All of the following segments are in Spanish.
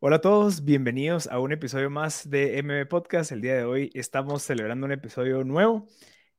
Hola a todos, bienvenidos a un episodio más de MM Podcast. El día de hoy estamos celebrando un episodio nuevo.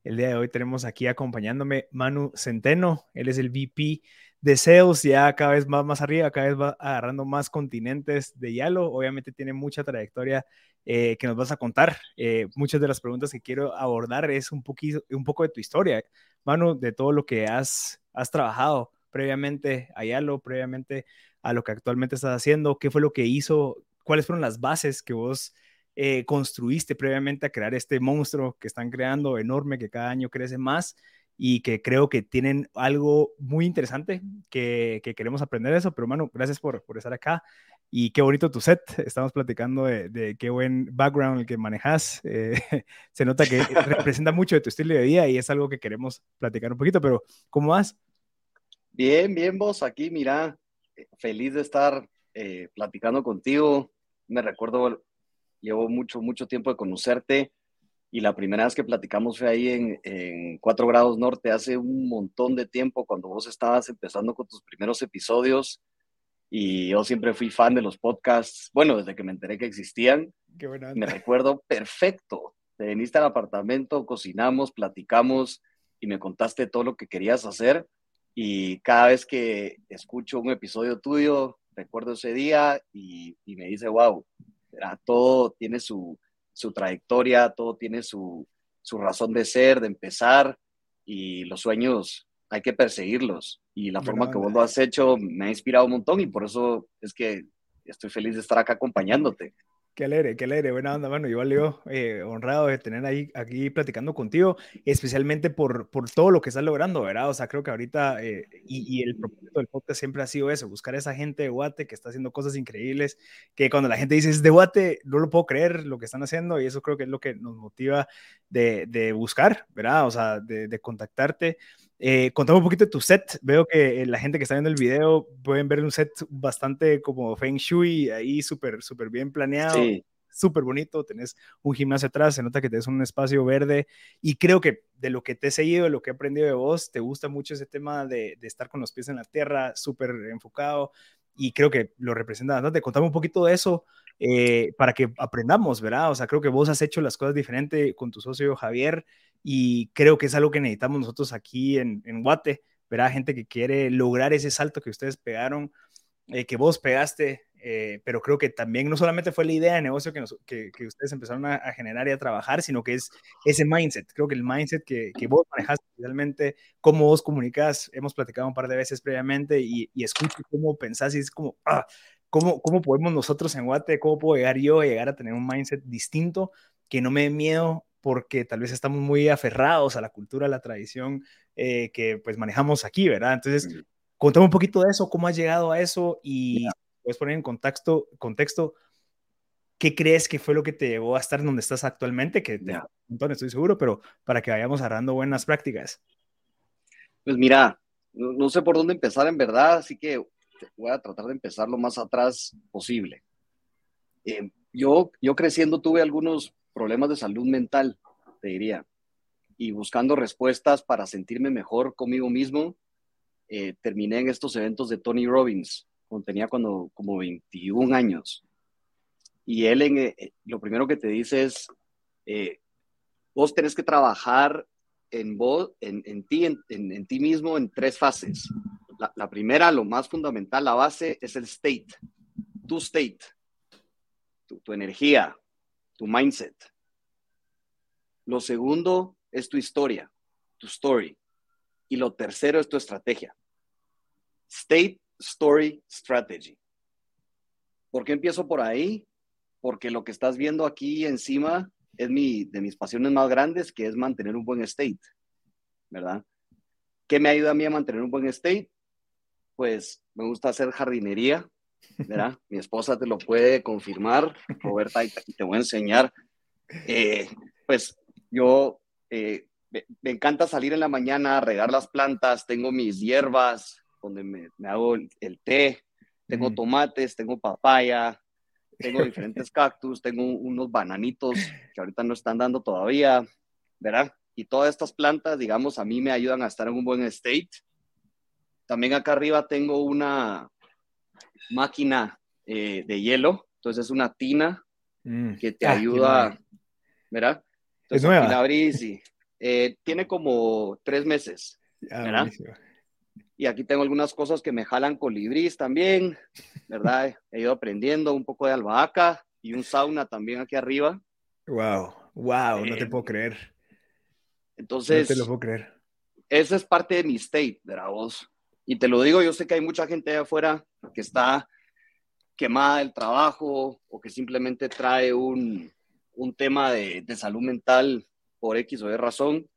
El día de hoy tenemos aquí acompañándome Manu Centeno. Él es el VP de Sales, ya cada vez más, más arriba, cada vez va agarrando más continentes de Yalo. Obviamente tiene mucha trayectoria eh, que nos vas a contar. Eh, muchas de las preguntas que quiero abordar es un, poquito, un poco de tu historia, Manu, de todo lo que has, has trabajado previamente a Yalo, previamente a lo que actualmente estás haciendo, qué fue lo que hizo, cuáles fueron las bases que vos eh, construiste previamente a crear este monstruo que están creando enorme, que cada año crece más y que creo que tienen algo muy interesante que, queremos aprender de eso. Pero, mano, gracias por, por, estar acá y qué bonito tu set. Estamos platicando de, qué buen background el que manejas. Eh, se nota que representa mucho de tu estilo de vida y es algo que queremos platicar un poquito. Pero, ¿cómo vas? Bien, bien, vos aquí, mira, feliz de estar eh, platicando contigo. Me recuerdo, llevo mucho, mucho tiempo de conocerte y la primera vez que platicamos fue ahí en, en 4 grados norte, hace un montón de tiempo, cuando vos estabas empezando con tus primeros episodios y yo siempre fui fan de los podcasts, bueno, desde que me enteré que existían. Qué buena me recuerdo perfecto. Te viniste al apartamento, cocinamos, platicamos y me contaste todo lo que querías hacer y cada vez que escucho un episodio tuyo, recuerdo ese día y, me dice, wow, todo tiene su, trayectoria, todo tiene su, razón de ser, de empezar, y los sueños hay que perseguirlos. Y la forma que vos lo has hecho me ha inspirado un montón y por eso es que estoy feliz de estar acá acompañándote. Qué alegre, qué alegre, buena onda, mano. Igual yo eh, honrado de tener ahí aquí platicando contigo, especialmente por, por todo lo que estás logrando, ¿verdad? O sea, creo que ahorita, eh, y, el propósito del podcast siempre ha sido eso, buscar a esa gente de Guate que está haciendo cosas increíbles, que cuando la gente dice es de Guate, no lo puedo creer lo que están haciendo, y eso creo que es lo que nos motiva de, de buscar, ¿verdad? O sea, de contactarte. Eh, contame un poquito de tu set. Veo que eh, la gente que está viendo el video pueden ver un set bastante como Feng Shui, ahí súper, súper bien planeado. Súper bonito, tenés un gimnasio atrás, se nota que tenés un espacio verde y creo que de lo que te he seguido, de lo que he aprendido de vos, te gusta mucho ese tema de, de estar con los pies en la tierra, súper enfocado y creo que lo representa bastante. Contame un poquito de eso eh, para que aprendamos, ¿verdad? O sea, creo que vos has hecho las cosas diferente con tu socio Javier y creo que es algo que necesitamos nosotros aquí en, en Guate, ¿verdad? Gente que quiere lograr ese salto que ustedes pegaron, eh, que vos pegaste, eh, pero creo que también no solamente fue la idea de negocio que, que, que ustedes empezaron a, generar y a trabajar, sino que es ese mindset. Creo que el mindset que, que vos manejaste realmente, cómo vos comunicas, hemos platicado un par de veces previamente y escucho cómo pensás y es como, ah, ¿cómo, ¿cómo podemos nosotros en Guate, cómo puedo llegar yo a llegar a tener un mindset distinto, que no me dé miedo porque tal vez estamos muy aferrados a la cultura, a la tradición eh, que pues manejamos aquí, ¿verdad? Entonces, contame un poquito de eso, cómo has llegado a eso y puedes poner en contexto, contexto qué crees que fue lo que te llevó a estar donde estás actualmente, que te un montón, estoy seguro, pero para que vayamos agarrando buenas prácticas. Pues mira, no, sé por dónde empezar en verdad, así que voy a tratar de empezar lo más atrás posible. Eh, yo, yo creciendo tuve algunos problemas de salud mental, te diría, y buscando respuestas para sentirme mejor conmigo mismo, eh, terminé en estos eventos de Tony Robbins, cuando tenía cuando, como 21 años. Y él en, eh, lo primero que te dice es, eh, vos tenés que trabajar en, vos, en, en ti, en, en, ti mismo en tres fases. La, primera, lo más fundamental, la base, es el state, tu state, tu, tu energía, tu mindset. Lo segundo es tu historia, tu story. Y lo tercero es tu estrategia. State, story, strategy. ¿Por qué empiezo por ahí? Porque lo que estás viendo aquí encima es mi, de mis pasiones más grandes, que es mantener un buen state, ¿verdad? ¿Qué me ayuda a mí a mantener un buen state? Pues me gusta hacer jardinería, ¿verdad? Mi esposa te lo puede confirmar, Roberta, y te voy a enseñar. Eh, pues yo eh, me, encanta salir en la mañana, regar las plantas, tengo mis hierbas donde me, hago el, té, tengo tomates, tengo papaya, tengo diferentes cactus, tengo unos bananitos que ahorita no están dando todavía, ¿verdad? Y todas estas plantas, digamos, a mí me ayudan a estar en un buen state. También acá arriba tengo una, máquina eh, de hielo. Entonces es una tina mm. que te ah, ayuda, ¿verdad? es nueva. La abrís y eh, tiene como tres meses, ah, ¿verdad? y aquí tengo algunas cosas que me jalan colibrís también, ¿verdad? He ido aprendiendo un poco de albahaca y un sauna también aquí arriba. Wow, wow, no te puedo creer. Entonces, no te lo puedo creer. Esa es parte de mi state, ¿verdad vos? Y te lo digo, yo sé que hay mucha gente allá afuera que está quemada del trabajo o que simplemente trae un, un tema de, salud mental por X o Y razón.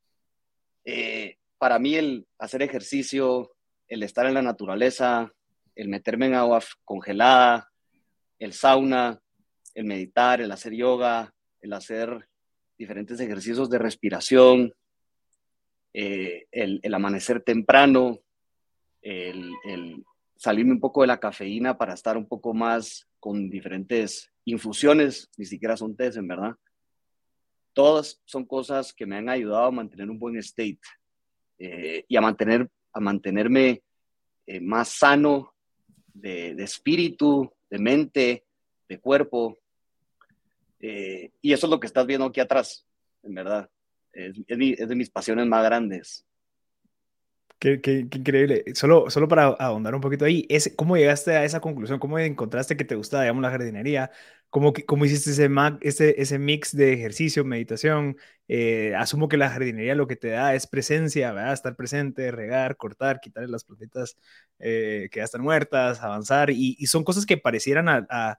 Eh, para mí el hacer ejercicio, el estar en la naturaleza, el meterme en agua congelada, el sauna, el meditar, el hacer yoga, el hacer diferentes ejercicios de respiración, eh, el, amanecer temprano, el, salirme un poco de la cafeína para estar un poco más con diferentes infusiones, ni siquiera son test, en verdad. Todas son cosas que me han ayudado a mantener un buen state eh, y a, mantener, a mantenerme eh, más sano de, espíritu, de mente, de cuerpo. Eh, y eso es lo que estás viendo aquí atrás, en verdad. Es, es de mis pasiones más grandes. Qué, qué, increíble. Solo, solo para ahondar un poquito ahí, es, ¿cómo llegaste a esa conclusión? ¿Cómo encontraste que te gustaba, digamos, la jardinería? ¿Cómo, cómo hiciste ese, ese, ese mix de ejercicio, meditación? Eh, asumo que la jardinería lo que te da es presencia, ¿verdad? Estar presente, regar, cortar, quitarle las plantitas eh, que ya están muertas, avanzar, y, y son cosas que parecieran a, a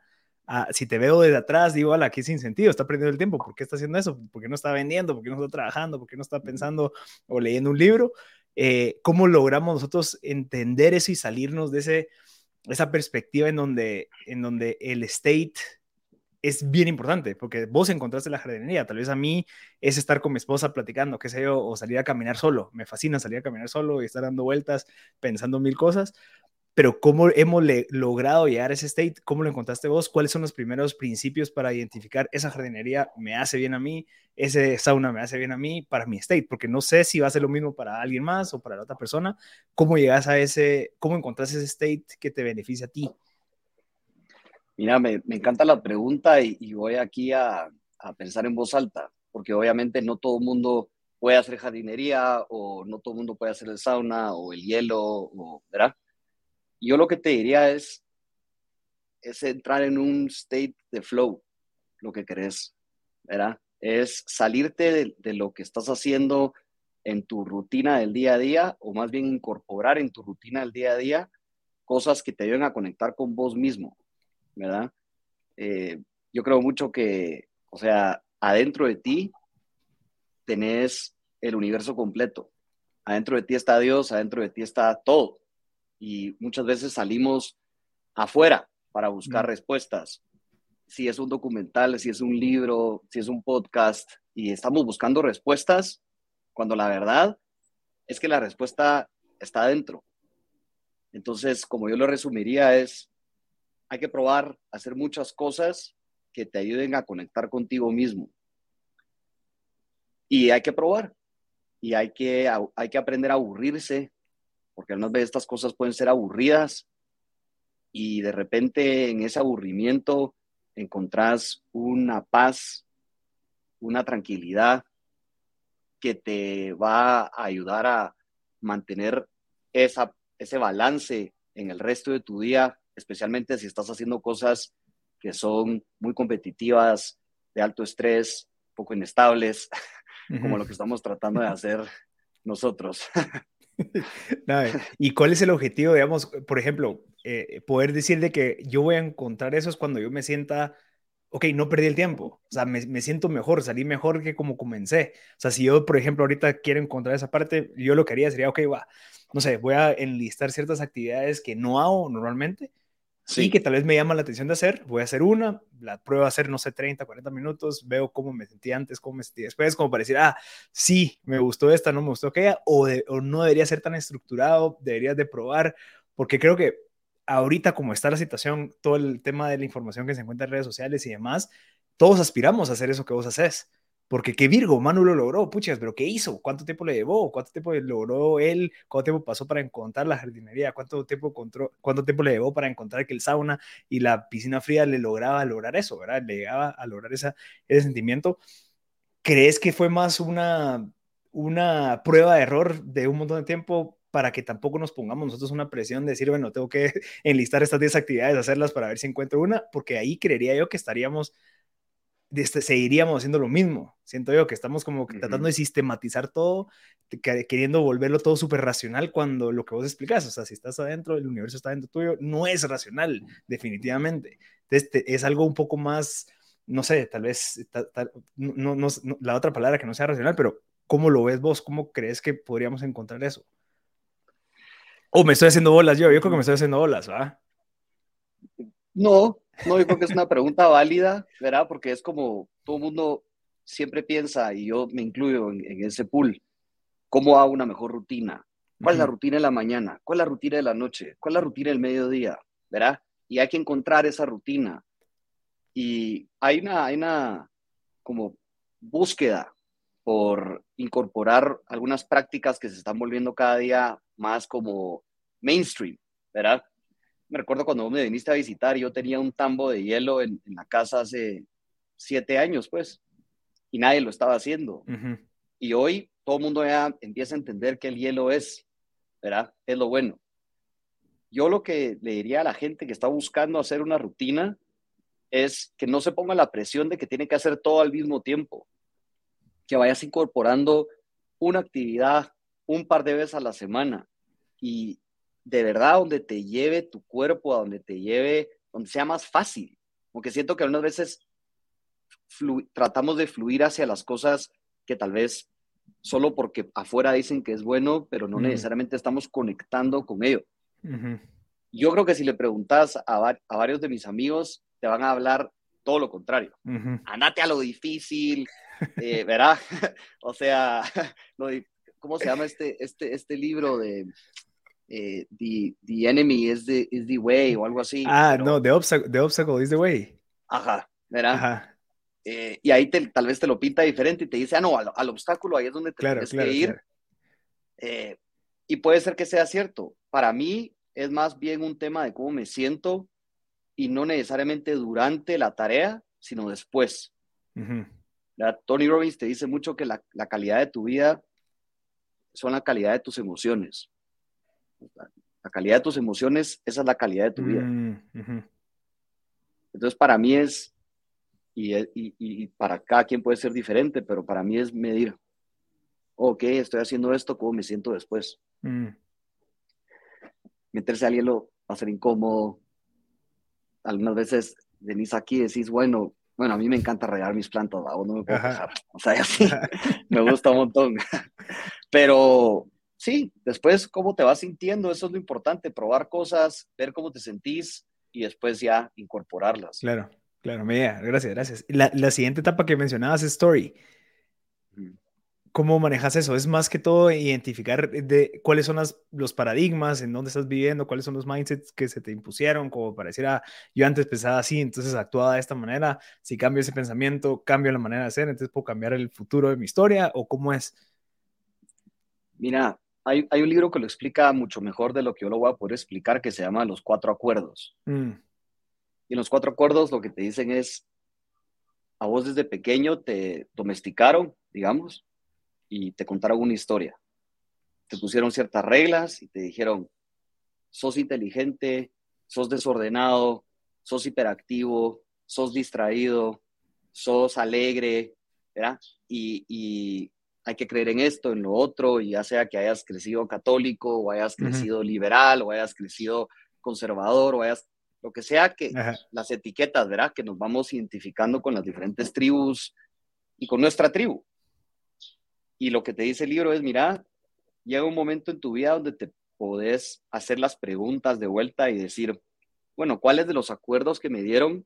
si te veo desde atrás, digo, ala, aquí sin sentido, está perdiendo el tiempo, ¿por qué está haciendo eso? ¿Por qué no está vendiendo? ¿Por qué no está trabajando? ¿Por qué no está pensando o leyendo un libro? Eh, cómo logramos nosotros entender eso y salirnos de ese, esa perspectiva en donde, en donde el state es bien importante, porque vos encontraste la jardinería, tal vez a mí es estar con mi esposa platicando, qué sé yo, o salir a caminar solo, me fascina salir a caminar solo y estar dando vueltas, pensando mil cosas, pero ¿cómo hemos logrado llegar a ese state? ¿Cómo lo encontraste vos? ¿Cuáles son los primeros principios para identificar esa jardinería me hace bien a mí, ese sauna me hace bien a mí para mi state? Porque no sé si va a ser lo mismo para alguien más o para la otra persona. ¿Cómo llegas a ese, cómo encontraste ese state que te beneficia a ti? Mira, me, me encanta la pregunta y, y voy aquí a, a, pensar en voz alta, porque obviamente no todo el mundo puede hacer jardinería o no todo el mundo puede hacer el sauna o el hielo, o, ¿verdad? Yo lo que te diría es, es entrar en un state de flow, lo que querés, ¿verdad? Es salirte de, lo que estás haciendo en tu rutina del día a día, o más bien incorporar en tu rutina del día a día cosas que te ayuden a conectar con vos mismo, ¿verdad? Eh, yo creo mucho que, o sea, adentro de ti tenés el universo completo. Adentro de ti está Dios, adentro de ti está todo y muchas veces salimos afuera para buscar respuestas. Si es un documental, si es un libro, si es un podcast, y estamos buscando respuestas, cuando la verdad es que la respuesta está adentro. Entonces, como yo lo resumiría, es, hay que probar hacer muchas cosas que te ayuden a conectar contigo mismo. Y hay que probar. Y hay que, hay que aprender a aburrirse porque algunas veces estas cosas pueden ser aburridas y de repente en ese aburrimiento encontrás una paz, una tranquilidad que te va a ayudar a mantener esa, ese balance en el resto de tu día, especialmente si estás haciendo cosas que son muy competitivas, de alto estrés, poco inestables, como lo que estamos tratando de hacer nosotros. ¿Y cuál es el objetivo, digamos, por ejemplo, eh, poder decir de que yo voy a encontrar eso es cuando yo me sienta, ok, no perdí el tiempo, o sea, me, me, siento mejor, salí mejor que como comencé. O sea, si yo, por ejemplo, ahorita quiero encontrar esa parte, yo lo que haría sería, ok, va, no sé, voy a enlistar ciertas actividades que no hago normalmente Sí. que tal vez me llama la atención de hacer, voy a hacer una, la pruebo a hacer, no sé, 30, 40 minutos, veo cómo me sentí antes, cómo me sentí después, como para decir, ah, sí, me gustó esta, no me gustó aquella, o, o no debería ser tan estructurado, deberías de probar, porque creo que ahorita como está la situación, todo el tema de la información que se encuentra en redes sociales y demás, todos aspiramos a hacer eso que vos haces. Porque qué Virgo, Manu lo logró, puchas, pero ¿qué hizo? ¿Cuánto tiempo le llevó? ¿Cuánto tiempo logró él? ¿Cuánto tiempo pasó para encontrar la jardinería? ¿Cuánto tiempo, cuánto tiempo le llevó para encontrar que el sauna y la piscina fría le lograba lograr eso, ¿verdad? Le llegaba a lograr esa, ese sentimiento. ¿Crees que fue más una, una prueba de error de un montón de tiempo para que tampoco nos pongamos nosotros una presión de decir, bueno, tengo que enlistar estas 10 actividades, hacerlas para ver si encuentro una, porque ahí creería yo que estaríamos este, seguiríamos haciendo lo mismo. Siento yo que estamos como tratando de sistematizar todo, queriendo volverlo todo súper racional cuando lo que vos explicás, o sea, si estás adentro, el universo está dentro tuyo, no es racional, definitivamente. Entonces, es algo un poco más, no sé, tal vez, no, no, la otra palabra que no sea racional, pero ¿cómo lo ves vos? ¿Cómo crees que podríamos encontrar eso? O me estoy haciendo bolas yo, yo creo que me estoy haciendo bolas, ¿va? No, no, yo creo que es una pregunta válida, ¿verdad? Porque es como todo el mundo siempre piensa, y yo me incluyo en, ese pool, ¿cómo hago una mejor rutina? ¿Cuál es la rutina de la mañana? ¿Cuál es la rutina de la noche? ¿Cuál es la rutina del mediodía? ¿Verdad? Y hay que encontrar esa rutina. Y hay una, hay una como búsqueda por incorporar algunas prácticas que se están volviendo cada día más como mainstream, ¿verdad? Me recuerdo cuando vos me viniste a visitar, yo tenía un tambo de hielo en, la casa hace siete años, pues, y nadie lo estaba haciendo. Y hoy todo el mundo ya empieza a entender que el hielo es, ¿verdad? Es lo bueno. Yo lo que le diría a la gente que está buscando hacer una rutina es que no se ponga la presión de que tiene que hacer todo al mismo tiempo, que vayas incorporando una actividad un par de veces a la semana y de verdad donde te lleve tu cuerpo, a donde te lleve, donde sea más fácil. Porque siento que algunas veces tratamos de fluir hacia las cosas que tal vez solo porque afuera dicen que es bueno, pero no necesariamente estamos conectando con ello. Yo creo que si le preguntas a, varios de mis amigos, te van a hablar todo lo contrario. Andate a lo difícil, eh, ¿verdad? o sea, ¿cómo se llama este, este, este libro de eh, the, the, enemy is the, is the way o algo así. Ah, no, the obstacle, the obstacle is the way. Ajá, ¿verdad? Ajá. Eh, y ahí tal vez te lo pinta diferente y te dice, ah, no, al, obstáculo ahí es donde te tienes que ir. Eh, y puede ser que sea cierto. Para mí es más bien un tema de cómo me siento y no necesariamente durante la tarea, sino después. Tony Robbins te dice mucho que la, la calidad de tu vida son la calidad de tus emociones. La calidad de tus emociones, esa es la calidad de tu vida. Mm, Entonces, para mí es, y, para cada quien puede ser diferente, pero para mí es medir, ok, estoy haciendo esto, ¿cómo me siento después? Mm. Meterse al hielo va a ser incómodo. Algunas veces venís aquí y decís, bueno, bueno, a mí me encanta regar mis plantas, no me puedo O sea, así, me gusta un montón. Pero sí, después cómo te vas sintiendo, eso es lo importante, probar cosas, ver cómo te sentís y después ya incorporarlas. Claro, claro, mira, gracias, gracias. La, la siguiente etapa que mencionabas es story. ¿Cómo manejas eso? Es más que todo identificar de cuáles son los paradigmas, en dónde estás viviendo, cuáles son los mindsets que se te impusieron, como para decir, ah, yo antes pensaba así, entonces actuaba de esta manera, si cambio ese pensamiento, cambio la manera de hacer, entonces puedo cambiar el futuro de mi historia, o cómo es. Mira, hay, un libro que lo explica mucho mejor de lo que yo lo voy a poder explicar, que se llama Los Cuatro Acuerdos. Mm. Y en los Cuatro Acuerdos lo que te dicen es, a vos desde pequeño te domesticaron, digamos, y te contaron una historia. Te pusieron ciertas reglas y te dijeron, sos inteligente, sos desordenado, sos hiperactivo, sos distraído, sos alegre, ¿verdad? y hay que creer en esto, en lo otro, y ya sea que hayas crecido católico, o hayas crecido liberal, o hayas crecido conservador, o hayas, lo que sea que las etiquetas, ¿verdad? Que nos vamos identificando con las diferentes tribus y con nuestra tribu. Y lo que te dice el libro es, mira, llega un momento en tu vida donde te podés hacer las preguntas de vuelta y decir, bueno, ¿cuáles de los acuerdos que me dieron,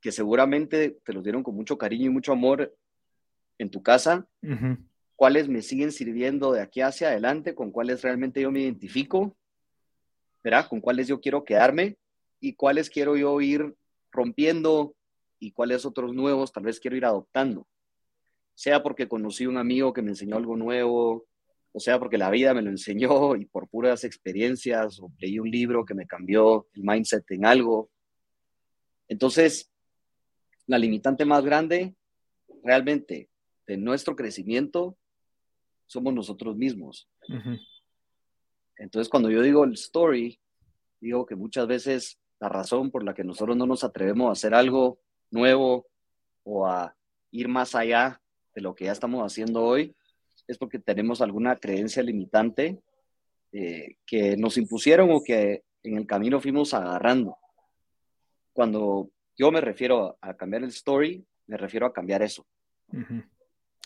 que seguramente te los dieron con mucho cariño y mucho amor, en tu casa, cuáles me siguen sirviendo de aquí hacia adelante, con cuáles realmente yo me identifico, ¿verdad? Con cuáles yo quiero quedarme y cuáles quiero yo ir rompiendo y cuáles otros nuevos tal vez quiero ir adoptando. sea porque conocí un amigo que me enseñó algo nuevo, o sea porque la vida me lo enseñó y por puras experiencias, o leí un libro que me cambió el mindset en algo. Entonces, la limitante más grande realmente de nuestro crecimiento somos nosotros mismos. Entonces, cuando yo digo el story, digo que muchas veces la razón por la que nosotros no nos atrevemos a hacer algo nuevo o a ir más allá de lo que ya estamos haciendo hoy es porque tenemos alguna creencia limitante eh, que nos impusieron o que en el camino fuimos agarrando. Cuando yo me refiero a cambiar el story, me refiero a cambiar eso.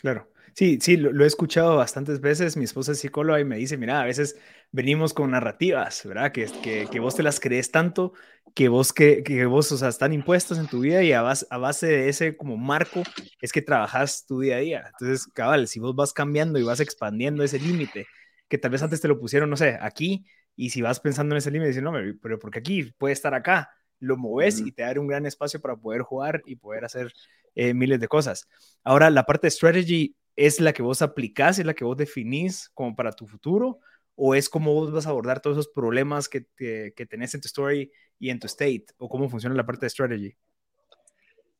Claro. Sí, sí, lo, he escuchado bastantes veces. Mi esposa es psicóloga y me dice, mira, a veces venimos con narrativas, ¿verdad? Que, que, que vos te las crees tanto, que vos, que, que vos, o sea, están impuestas en tu vida y a base, a base de ese como marco es que trabajas tu día a día. Entonces, cabal, si vos vas cambiando y vas expandiendo ese límite, que tal vez antes te lo pusieron, no sé, aquí, y si vas pensando en ese límite, dices, no, pero porque aquí puede estar acá, lo moves y te da un gran espacio para poder jugar y poder hacer eh, miles de cosas. Ahora, la parte de strategy es la que vos aplicás, es la que vos definís como para tu futuro, o es como vos vas a abordar todos esos problemas que, que tenés en tu story y en tu state, o cómo funciona la parte de strategy.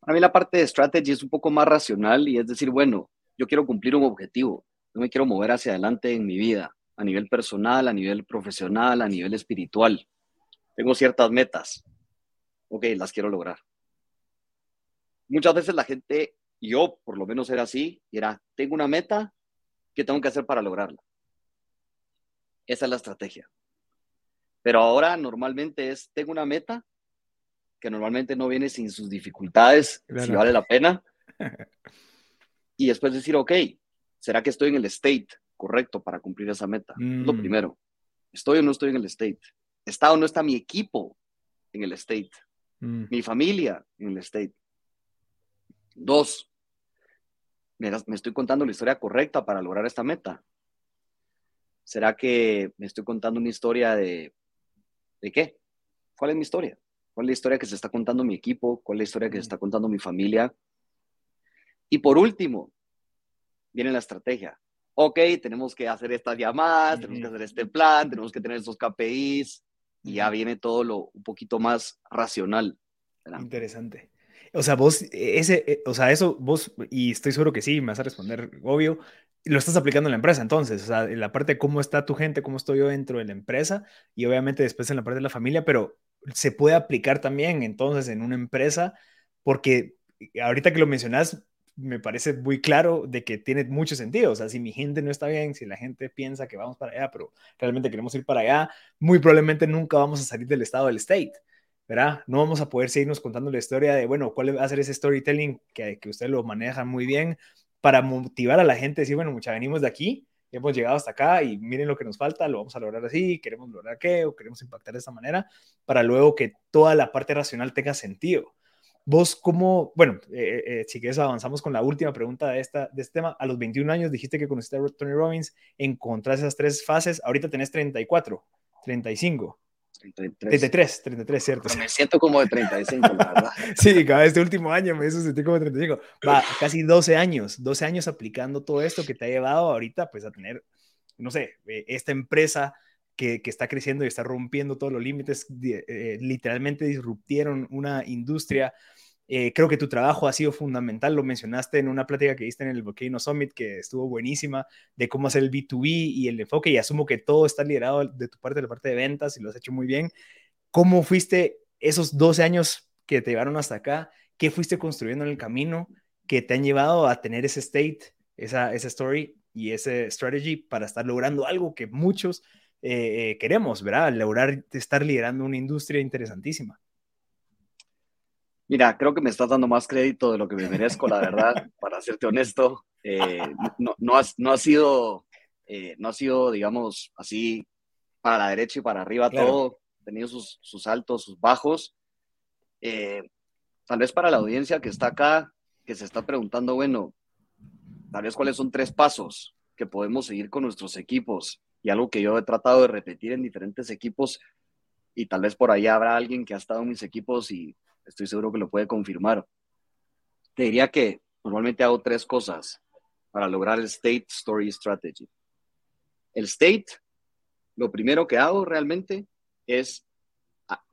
A mí la parte de strategy es un poco más racional y es decir, bueno, yo quiero cumplir un objetivo, yo me quiero mover hacia adelante en mi vida, a nivel personal, a nivel profesional, a nivel espiritual. Tengo ciertas metas. Ok, las quiero lograr muchas veces la gente, yo por lo menos era así, era, tengo una meta, ¿qué tengo que hacer para lograrla? Esa es la estrategia. Pero ahora normalmente es, tengo una meta, que normalmente no viene sin sus dificultades, si vale la pena. Y después decir, ok, ¿será que estoy en el state correcto para cumplir esa meta? Lo mm. primero. ¿Estoy o no estoy en el state? ¿Está o no está mi equipo en el state? Mm. ¿Mi familia en el state? Dos, ¿me, estoy contando la historia correcta para lograr esta meta? ¿Será que me estoy contando una historia de, ¿de qué? ¿Cuál es mi historia? ¿Cuál es la historia que se está contando mi equipo? ¿Cuál es la historia que se está contando mi familia? Y por último, viene la estrategia. Ok, tenemos que hacer estas llamadas, tenemos que hacer este plan, tenemos que tener estos KPIs y ya viene todo lo un poquito más racional. Interesante. O sea, vos, ese, eh, o sea, eso vos, y estoy seguro que sí, me vas a responder, obvio, lo estás aplicando en la empresa entonces, o sea, en la parte de cómo está tu gente, cómo estoy yo dentro de la empresa y obviamente después en la parte de la familia, pero se puede aplicar también entonces en una empresa porque ahorita que lo mencionas, me parece muy claro de que tiene mucho sentido. O sea, si mi gente no está bien, si la gente piensa que vamos para allá, pero realmente queremos ir para allá, muy probablemente nunca vamos a salir del estado del state. ¿verdad? No vamos a poder seguirnos contando la historia de, bueno, cuál va a ser ese storytelling que, que usted lo maneja muy bien para motivar a la gente, decir, bueno, mucha, venimos de aquí, hemos llegado hasta acá y miren lo que nos falta, lo vamos a lograr así, queremos lograr qué, o queremos impactar de esta manera, para luego que toda la parte racional tenga sentido. Vos, ¿cómo, bueno, eh, eh, si quieres avanzamos con la última pregunta de, esta, de este tema, a los 21 años dijiste que conociste a Tony Robbins, encontraste esas tres fases, ahorita tenés 34, 35. 33. 33, cierto. me siento como de 35, la verdad. sí, cada este último año me hizo sentir como de 35. Va, casi 12 años, 12 años aplicando todo esto que te ha llevado ahorita, pues, a tener, no sé, eh, esta empresa que, está creciendo y está rompiendo todos los límites, eh, literalmente disruptieron una industria eh, creo que tu trabajo ha sido fundamental, lo mencionaste en una plática que diste en el Volcano Summit, que estuvo buenísima, de cómo hacer el B2B y el enfoque, y asumo que todo está liderado de tu parte, de la parte de ventas, y lo has hecho muy bien. ¿Cómo fuiste esos 12 años que te llevaron hasta acá? ¿Qué fuiste construyendo en el camino que te han llevado a tener ese state, esa, esa story y ese strategy para estar logrando algo que muchos eh, eh, queremos, ¿verdad? Lograr estar liderando una industria interesantísima. Mira, creo que me estás dando más crédito de lo que me merezco, la verdad, para serte honesto. Eh, no, no, ha, sido, eh, no ha sido, digamos, así para la derecha y para arriba todo. Ha tenido sus, sus, altos, sus bajos. Eh, tal vez para la audiencia que está acá, que se está preguntando, bueno, tal vez cuáles son tres pasos que podemos seguir con nuestros equipos y algo que yo he tratado de repetir en diferentes equipos y tal vez por ahí habrá alguien que ha estado en mis equipos y estoy seguro que lo puede confirmar. Te diría que normalmente hago tres cosas. para lograr el State Story Strategy. El State, lo primero que hago realmente es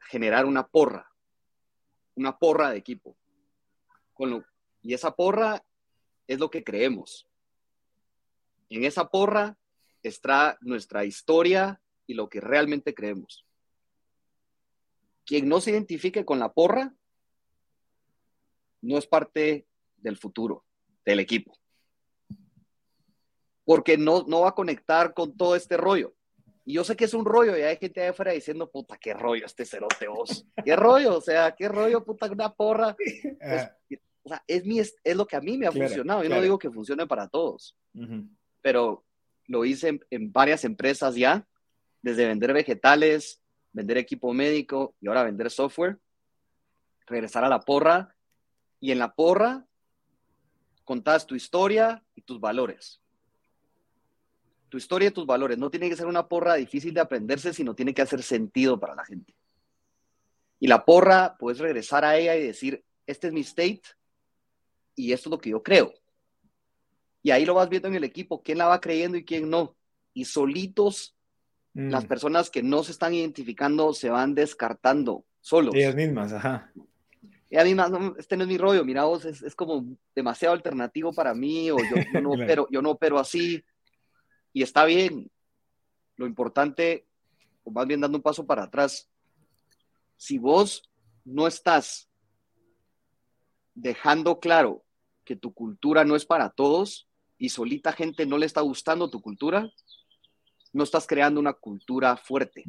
generar una porra, una porra de equipo. y esa porra es lo que creemos. En esa porra está nuestra historia y lo que realmente creemos. Quien no se identifique con la porra no es parte del futuro del equipo. Porque no, no va a conectar con todo este rollo. Y yo sé que es un rollo, y hay gente ahí afuera diciendo, puta, qué rollo este cerote vos. Qué rollo, o sea, qué rollo, puta, una porra. Ah. o sea, es, mi, es, lo que a mí me ha funcionado. Yo no digo que funcione para todos, pero lo hice en, varias empresas ya, desde vender vegetales, vender equipo médico y ahora vender software. Regresar a la porra y en la porra contás tu historia y tus valores tu historia y tus valores. No tiene que ser una porra difícil de aprenderse, sino tiene que hacer sentido para la gente. Y la porra, puedes regresar a ella y decir, este es mi state y esto es lo que yo creo. Y ahí lo vas viendo en el equipo, quién la va creyendo y quién no. Y solitos, mm. las personas que no se están identificando se van descartando solos. Ellas mismas, ajá. Ellas mismas, este no es mi rollo, mira vos, es, como demasiado alternativo para mí, o yo, no, opero, yo no opero así, y está bien. Lo importante, o más bien dando un paso para atrás, si vos no estás dejando claro que tu cultura no es para todos y solita gente no le está gustando tu cultura, no estás creando una cultura fuerte.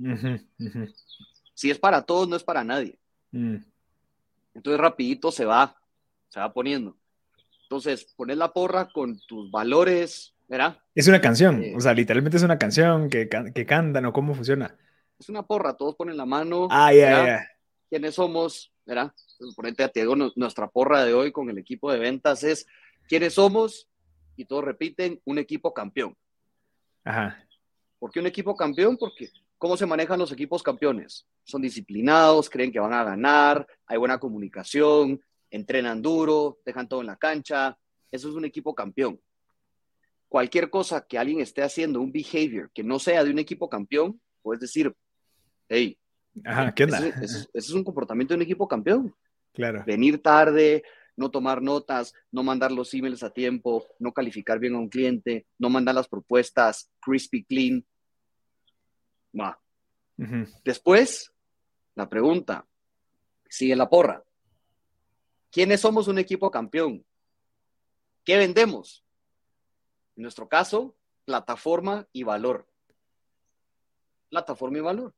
Si es para todos, no es para nadie. Mm. Entonces rapidito se va, se va poniendo. Entonces, pones la porra con tus valores, es una canción, o sea, literalmente es una canción que, que cantan o cómo funciona. Es una porra, todos ponen la mano. Ah, ya, ya. ¿Quiénes somos? ¿Verdad? Ponente te digo, nuestra porra de hoy con el equipo de ventas es ¿quiénes somos? Y todos repiten, un equipo campeón. Ajá. ¿Por qué un equipo campeón? Porque ¿cómo se manejan los equipos campeones? Son disciplinados, creen que van a ganar, hay buena comunicación, entrenan duro, dejan todo en la cancha. Eso es un equipo campeón cualquier cosa que alguien esté haciendo, un behavior que no sea de un equipo campeón, puedes decir, hey, ¿qué onda? Ese, es un comportamiento de un equipo campeón. Claro. Venir tarde, no tomar notas, no mandar los emails a tiempo, no calificar bien a un cliente, no mandar las propuestas crispy clean. Después, la pregunta, sigue la porra. ¿Quiénes somos un equipo campeón? ¿Qué vendemos? En nuestro caso, plataforma y valor. Plataforma y valor.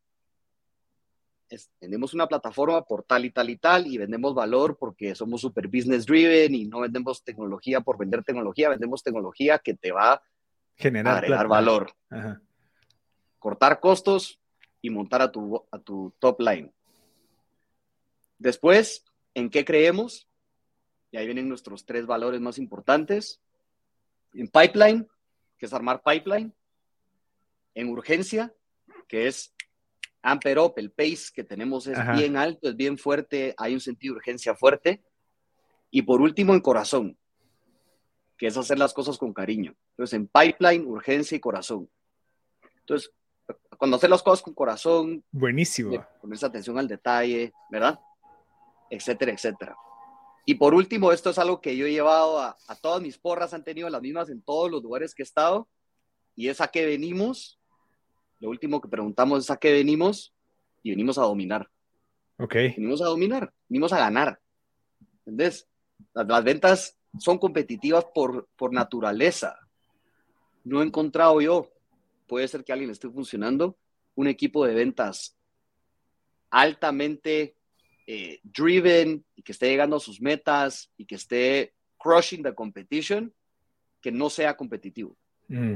Vendemos una plataforma por tal y tal y tal y vendemos valor porque somos super business driven y no vendemos tecnología por vender tecnología, vendemos tecnología que te va a generar agregar valor. Cortar costos y montar a tu, a tu top line. Después, ¿en qué creemos? Y ahí vienen nuestros tres valores más importantes en pipeline, que es armar pipeline, en urgencia, que es amper up, el pace que tenemos es bien alto, es bien fuerte, hay un sentido de urgencia fuerte. Y por último, en corazón, que es hacer las cosas con cariño. Entonces, en pipeline, urgencia y corazón. Entonces, cuando hacer las cosas con corazón, buenísimo. Ponerse atención al detalle, ¿verdad? Etcétera, etcétera. Y por último, esto es algo que yo he llevado a, todas mis porras, han tenido las mismas en todos los lugares que he estado, y es a qué venimos. Lo último que preguntamos es a qué venimos, y venimos a dominar. Ok. Venimos a dominar, venimos a ganar. ¿Entendés? Las, ventas son competitivas por, por naturaleza. No he encontrado yo, puede ser que a alguien le esté funcionando, un equipo de ventas altamente eh, driven y que esté llegando a sus metas y que esté crushing the competition, que no sea competitivo. Mm.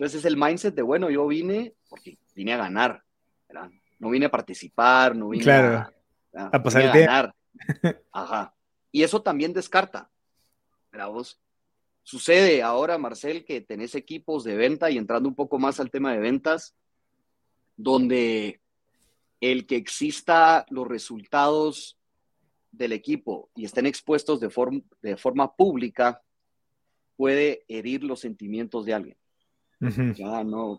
Entonces es el mindset de, bueno, yo vine porque vine a ganar, no vine a participar, no vine a, a, pasar a ganar. Ajá. Y eso también descarta. Vos? Sucede ahora, Marcel, que tenés equipos de venta y entrando un poco más al tema de ventas, donde el que exista los resultados del equipo y estén expuestos de, de forma pública puede herir los sentimientos de alguien. Ya no,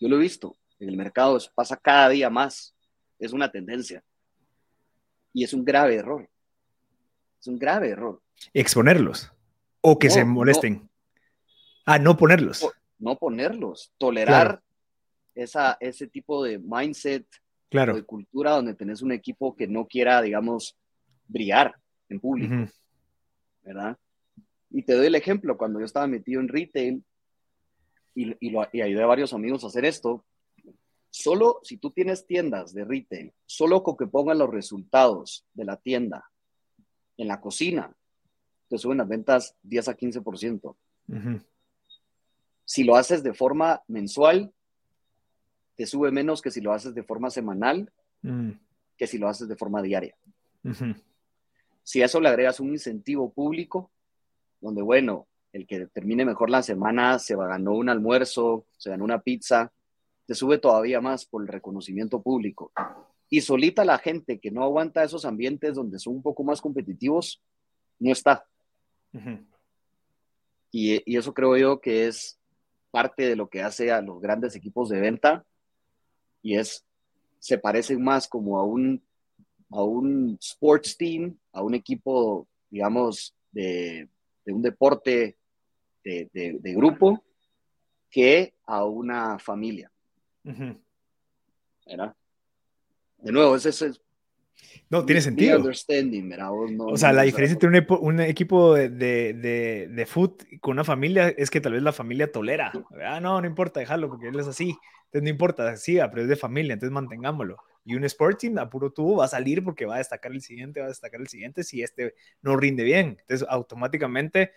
yo lo he visto en el mercado, pasa cada día más, es una tendencia y es un grave error. Es un grave error. Exponerlos o que se molesten. ah, no ponerlos. No, ponerlos, tolerar esa, ese tipo de mindset, claro. de cultura donde tenés un equipo que no quiera, digamos, brillar en público, ¿verdad? Y te doy el ejemplo, cuando yo estaba metido en retail y, lo, y ayudé a varios amigos a hacer esto, solo si tú tienes tiendas de retail, solo con que pongan los resultados de la tienda en la cocina, te suben las ventas 10 a 15%. Si lo haces de forma mensual, te sube menos que si lo haces de forma semanal, mm. que si lo haces de forma diaria. Si a eso le agregas un incentivo público, donde, bueno, el que termine mejor la semana se ganó un almuerzo, se ganó una pizza, te sube todavía más por el reconocimiento público. Y solita la gente que no aguanta esos ambientes donde son un poco más competitivos, no está. y, y, eso creo yo que es parte de lo que hace a los grandes equipos de venta y es, se parecen más como a un, a un sports team, a un equipo, digamos, de, de un deporte de, de, grupo, que a una familia. ¿Verdad? De nuevo, ese es no, tiene sentido. o sea, la diferencia entre un, equipo de, de, de, foot con una familia es que tal vez la familia tolera. Ah, no, no importa, déjalo porque él es así. Entonces no importa, sí, pero es de familia, entonces mantengámoslo. Y un Sporting, apuro tú, va a salir porque va a destacar el siguiente, va a destacar el siguiente si este no rinde bien. Entonces automáticamente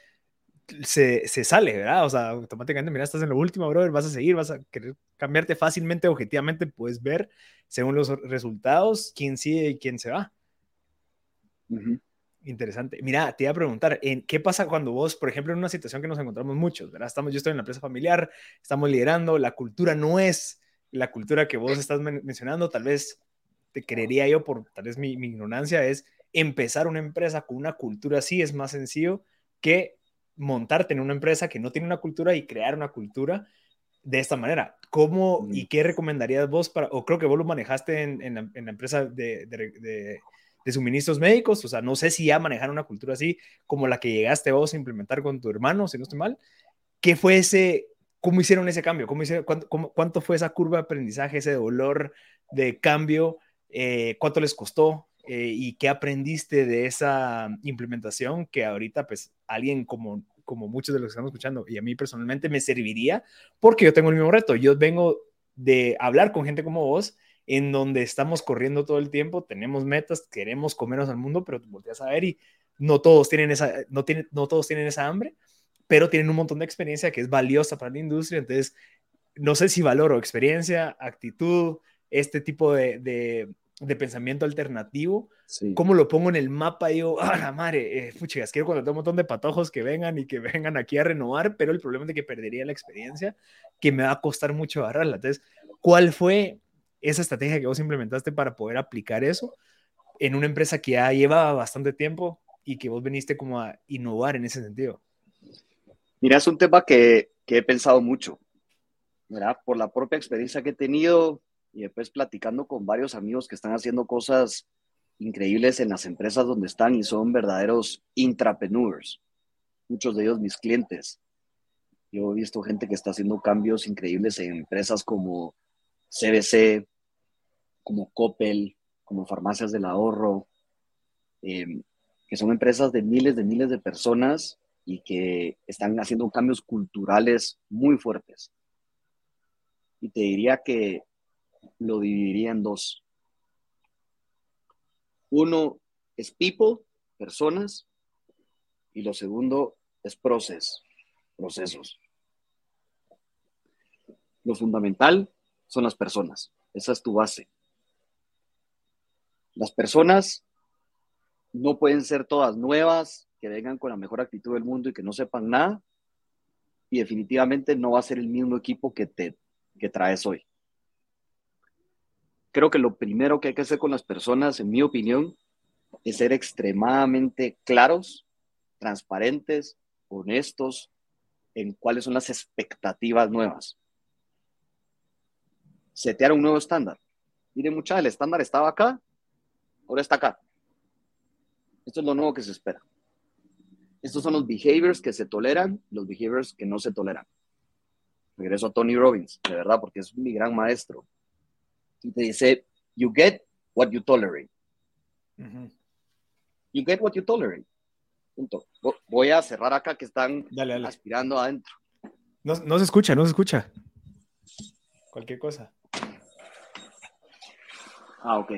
se, se, sale, ¿verdad? O sea, automáticamente, mira, estás en lo último, brother, vas a seguir, vas a querer cambiarte fácilmente, objetivamente, puedes ver, según los resultados, quién sigue y quién se va. Interesante. Mira, te iba a preguntar, ¿en ¿qué pasa cuando vos, por ejemplo, en una situación que nos encontramos muchos, ¿verdad? Estamos, yo estoy en la empresa familiar, estamos liderando, la cultura no es la cultura que vos estás mencionando, tal vez te creería yo, por tal vez mi, mi ignorancia, es empezar una empresa con una cultura así es más sencillo que montarte en una empresa que no tiene una cultura y crear una cultura de esta manera. ¿Cómo y qué recomendarías vos para, o creo que vos lo manejaste en, la, empresa de, de, suministros médicos, o sea, no sé si ya manejar una cultura así como la que llegaste vos a implementar con tu hermano, si no estoy mal. ¿Qué fue ese, cómo hicieron ese cambio? ¿Cómo hicieron, cuánto, fue esa curva de aprendizaje, ese dolor de cambio? Eh, ¿Cuánto les costó? Eh, y qué aprendiste de esa implementación que ahorita pues alguien como, como muchos de los que estamos escuchando y a mí personalmente me serviría porque yo tengo el mismo reto. Yo vengo de hablar con gente como vos en donde estamos corriendo todo el tiempo, tenemos metas, queremos comernos al mundo, pero te volteas a ver y no todos tienen esa, no tienen, no todos tienen esa hambre, pero tienen un montón de experiencia que es valiosa para la industria. Entonces, no sé si valoro experiencia, actitud, este tipo de pensamiento alternativo, ¿cómo lo pongo en el mapa? Y digo, ah, la madre, eh, puchigas, quiero contratar un montón de patojos que vengan y que vengan aquí a renovar, pero el problema es de que perdería la experiencia, que me va a costar mucho agarrarla. Entonces, ¿cuál fue esa estrategia que vos implementaste para poder aplicar eso en una empresa que ya lleva bastante tiempo y que vos viniste como a innovar en ese sentido? Mira, es un tema que, que he pensado mucho, ¿verdad? Por la propia experiencia que he tenido, y después platicando con varios amigos que están haciendo cosas increíbles en las empresas donde están y son verdaderos intrapreneurs, muchos de ellos mis clientes. Yo he visto gente que está haciendo cambios increíbles en empresas como CBC, como Coppel, como Farmacias del Ahorro, em, que son empresas de miles de miles de personas y que están haciendo cambios culturales muy fuertes. Y te diría que lo dividiría en dos. Uno es people, personas, y lo segundo es procesos, procesos. Lo fundamental son las personas, esa es tu base. Las personas no pueden ser todas nuevas, que vengan con la mejor actitud del mundo y que no sepan nada, y definitivamente no va a ser el mismo equipo que te que traes hoy creo que lo primero que hay que hacer con las personas, en mi opinión, es ser extremadamente claros, transparentes, honestos en cuáles son las expectativas nuevas. Setear un nuevo estándar. Miren, mucha, el estándar estaba acá, ahora está acá. Esto es lo nuevo que se espera. Estos son los behaviors que se toleran, los behaviors que no se toleran. Regreso a Tony Robbins, de verdad, porque es mi gran maestro. Y te dice, you get what you tolerate. You get what you tolerate. Punto. Voy a cerrar acá que están aspirando adentro. No, no se escucha, no se escucha. Cualquier cosa. Ah, ok.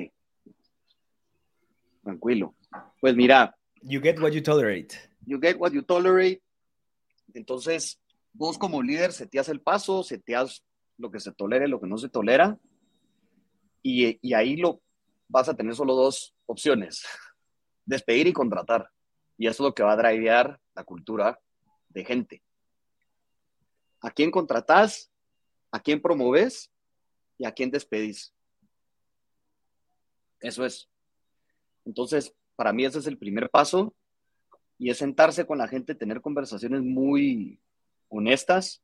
Tranquilo. Pues mira. You get what you tolerate. You get what you tolerate. Entonces, vos como líder seteas el paso, seteas lo que se tolera y lo que no se tolera. Y, ahí lo vas a tener solo dos opciones. Despedir y contratar. Y eso es lo que va a drivear la cultura de gente. ¿A quién contratás? ¿A quién promoves? ¿Y a quién despedís? Eso es. Entonces, para mí ese es el primer paso y es sentarse con la gente, tener conversaciones muy honestas.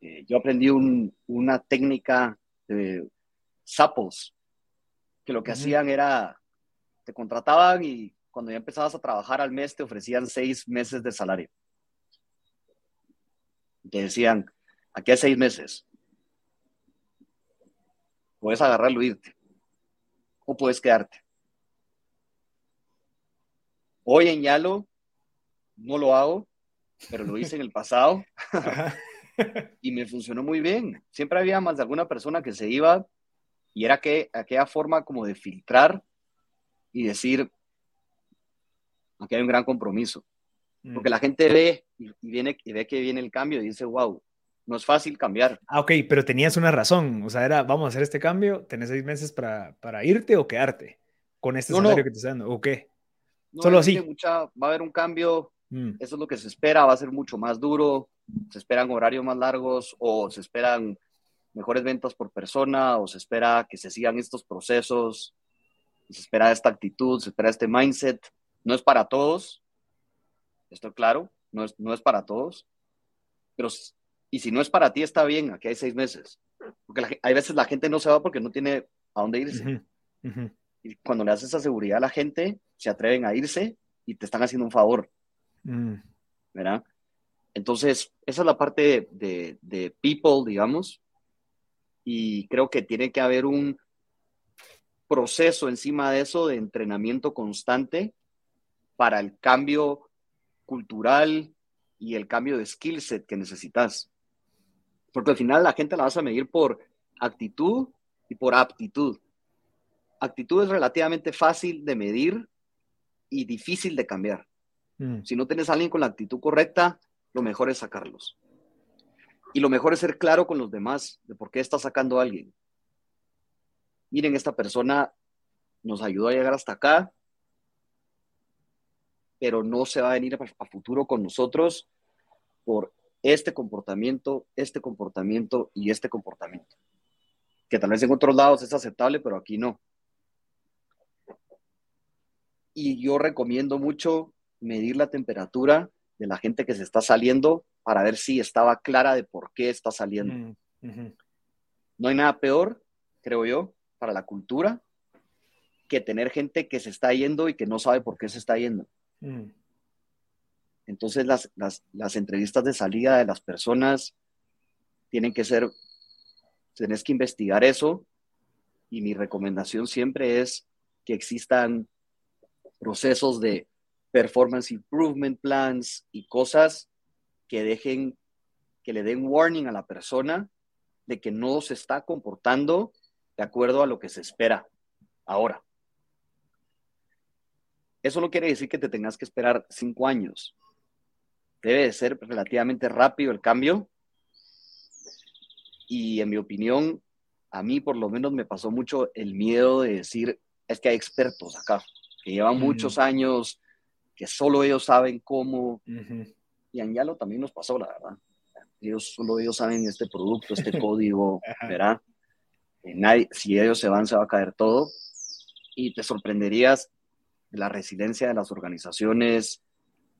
Eh, yo aprendí una técnica de sapos, que lo que hacían era, te contrataban y cuando ya empezabas a trabajar al mes te ofrecían seis meses de salario. Te decían, aquí hay seis meses. Puedes agarrarlo irte. O puedes quedarte. Hoy en Yalo no lo hago, pero lo hice en el pasado y me funcionó muy bien. Siempre había más de alguna persona que se iba y era que aquella forma como de filtrar y decir, aquí hay un gran compromiso. Mm. Porque la gente ve y, viene, y ve que viene el cambio y dice, wow, no es fácil cambiar. Ah, ok, pero tenías una razón. O sea, era, vamos a hacer este cambio, tenés seis meses para, para irte o quedarte con este salario que te está dando. ¿O qué? Solo así. va a haber un cambio, mm. eso es lo que se espera, va a ser mucho más duro, se esperan horarios más largos o se esperan mejores ventas por persona o se espera que se sigan estos procesos, se espera esta actitud, se espera este mindset. No es para todos, esto claro, no es, no es para todos, pero y si no es para ti está bien, aquí hay seis meses, porque hay veces la gente no se va porque no tiene a dónde irse. Y cuando le haces esa seguridad a la gente, se atreven a irse y te están haciendo un favor. Mm. ¿Verdad? Entonces, esa es la parte de, de, people, digamos, y creo que tiene que haber un proceso encima de eso de entrenamiento constante para el cambio cultural y el cambio de skill set que necesitas. Porque al final la gente la vas a medir por actitud y por aptitud. Actitud es relativamente fácil de medir y difícil de cambiar. Mm. Si no tienes a alguien con la actitud correcta, lo mejor es sacarlos. Y lo mejor es ser claro con los demás de por qué está sacando a alguien. Miren, esta persona nos ayudó a llegar hasta acá, pero no se va a venir a, futuro con nosotros por este comportamiento, este comportamiento y este comportamiento. Que tal vez en otros lados es aceptable, pero aquí no. Y yo recomiendo mucho medir la temperatura de la gente que se está saliendo para ver si estaba clara de por qué está saliendo. Mm, no hay nada peor, creo yo, para la cultura que tener gente que se está yendo y que no sabe por qué se está yendo. Mm. Entonces las, las, entrevistas de salida de las personas tienen que ser, tenés que investigar eso y mi recomendación siempre es que existan procesos de performance improvement plans y cosas que dejen, que le den warning a la persona de que no se está comportando de acuerdo a lo que se espera ahora. Eso no quiere decir que te tengas que esperar cinco años. Debe de ser relativamente rápido el cambio. Y en mi opinión, a mí por lo menos me pasó mucho el miedo de decir, es que hay expertos acá, que llevan muchos años, que solo ellos saben cómo. Y a Yalo también nos pasó, la verdad. Ellos, solo ellos saben este producto, este código, ¿verdad? Nadie, si ellos se van, se va a caer todo. Y te sorprenderías la resiliencia de las organizaciones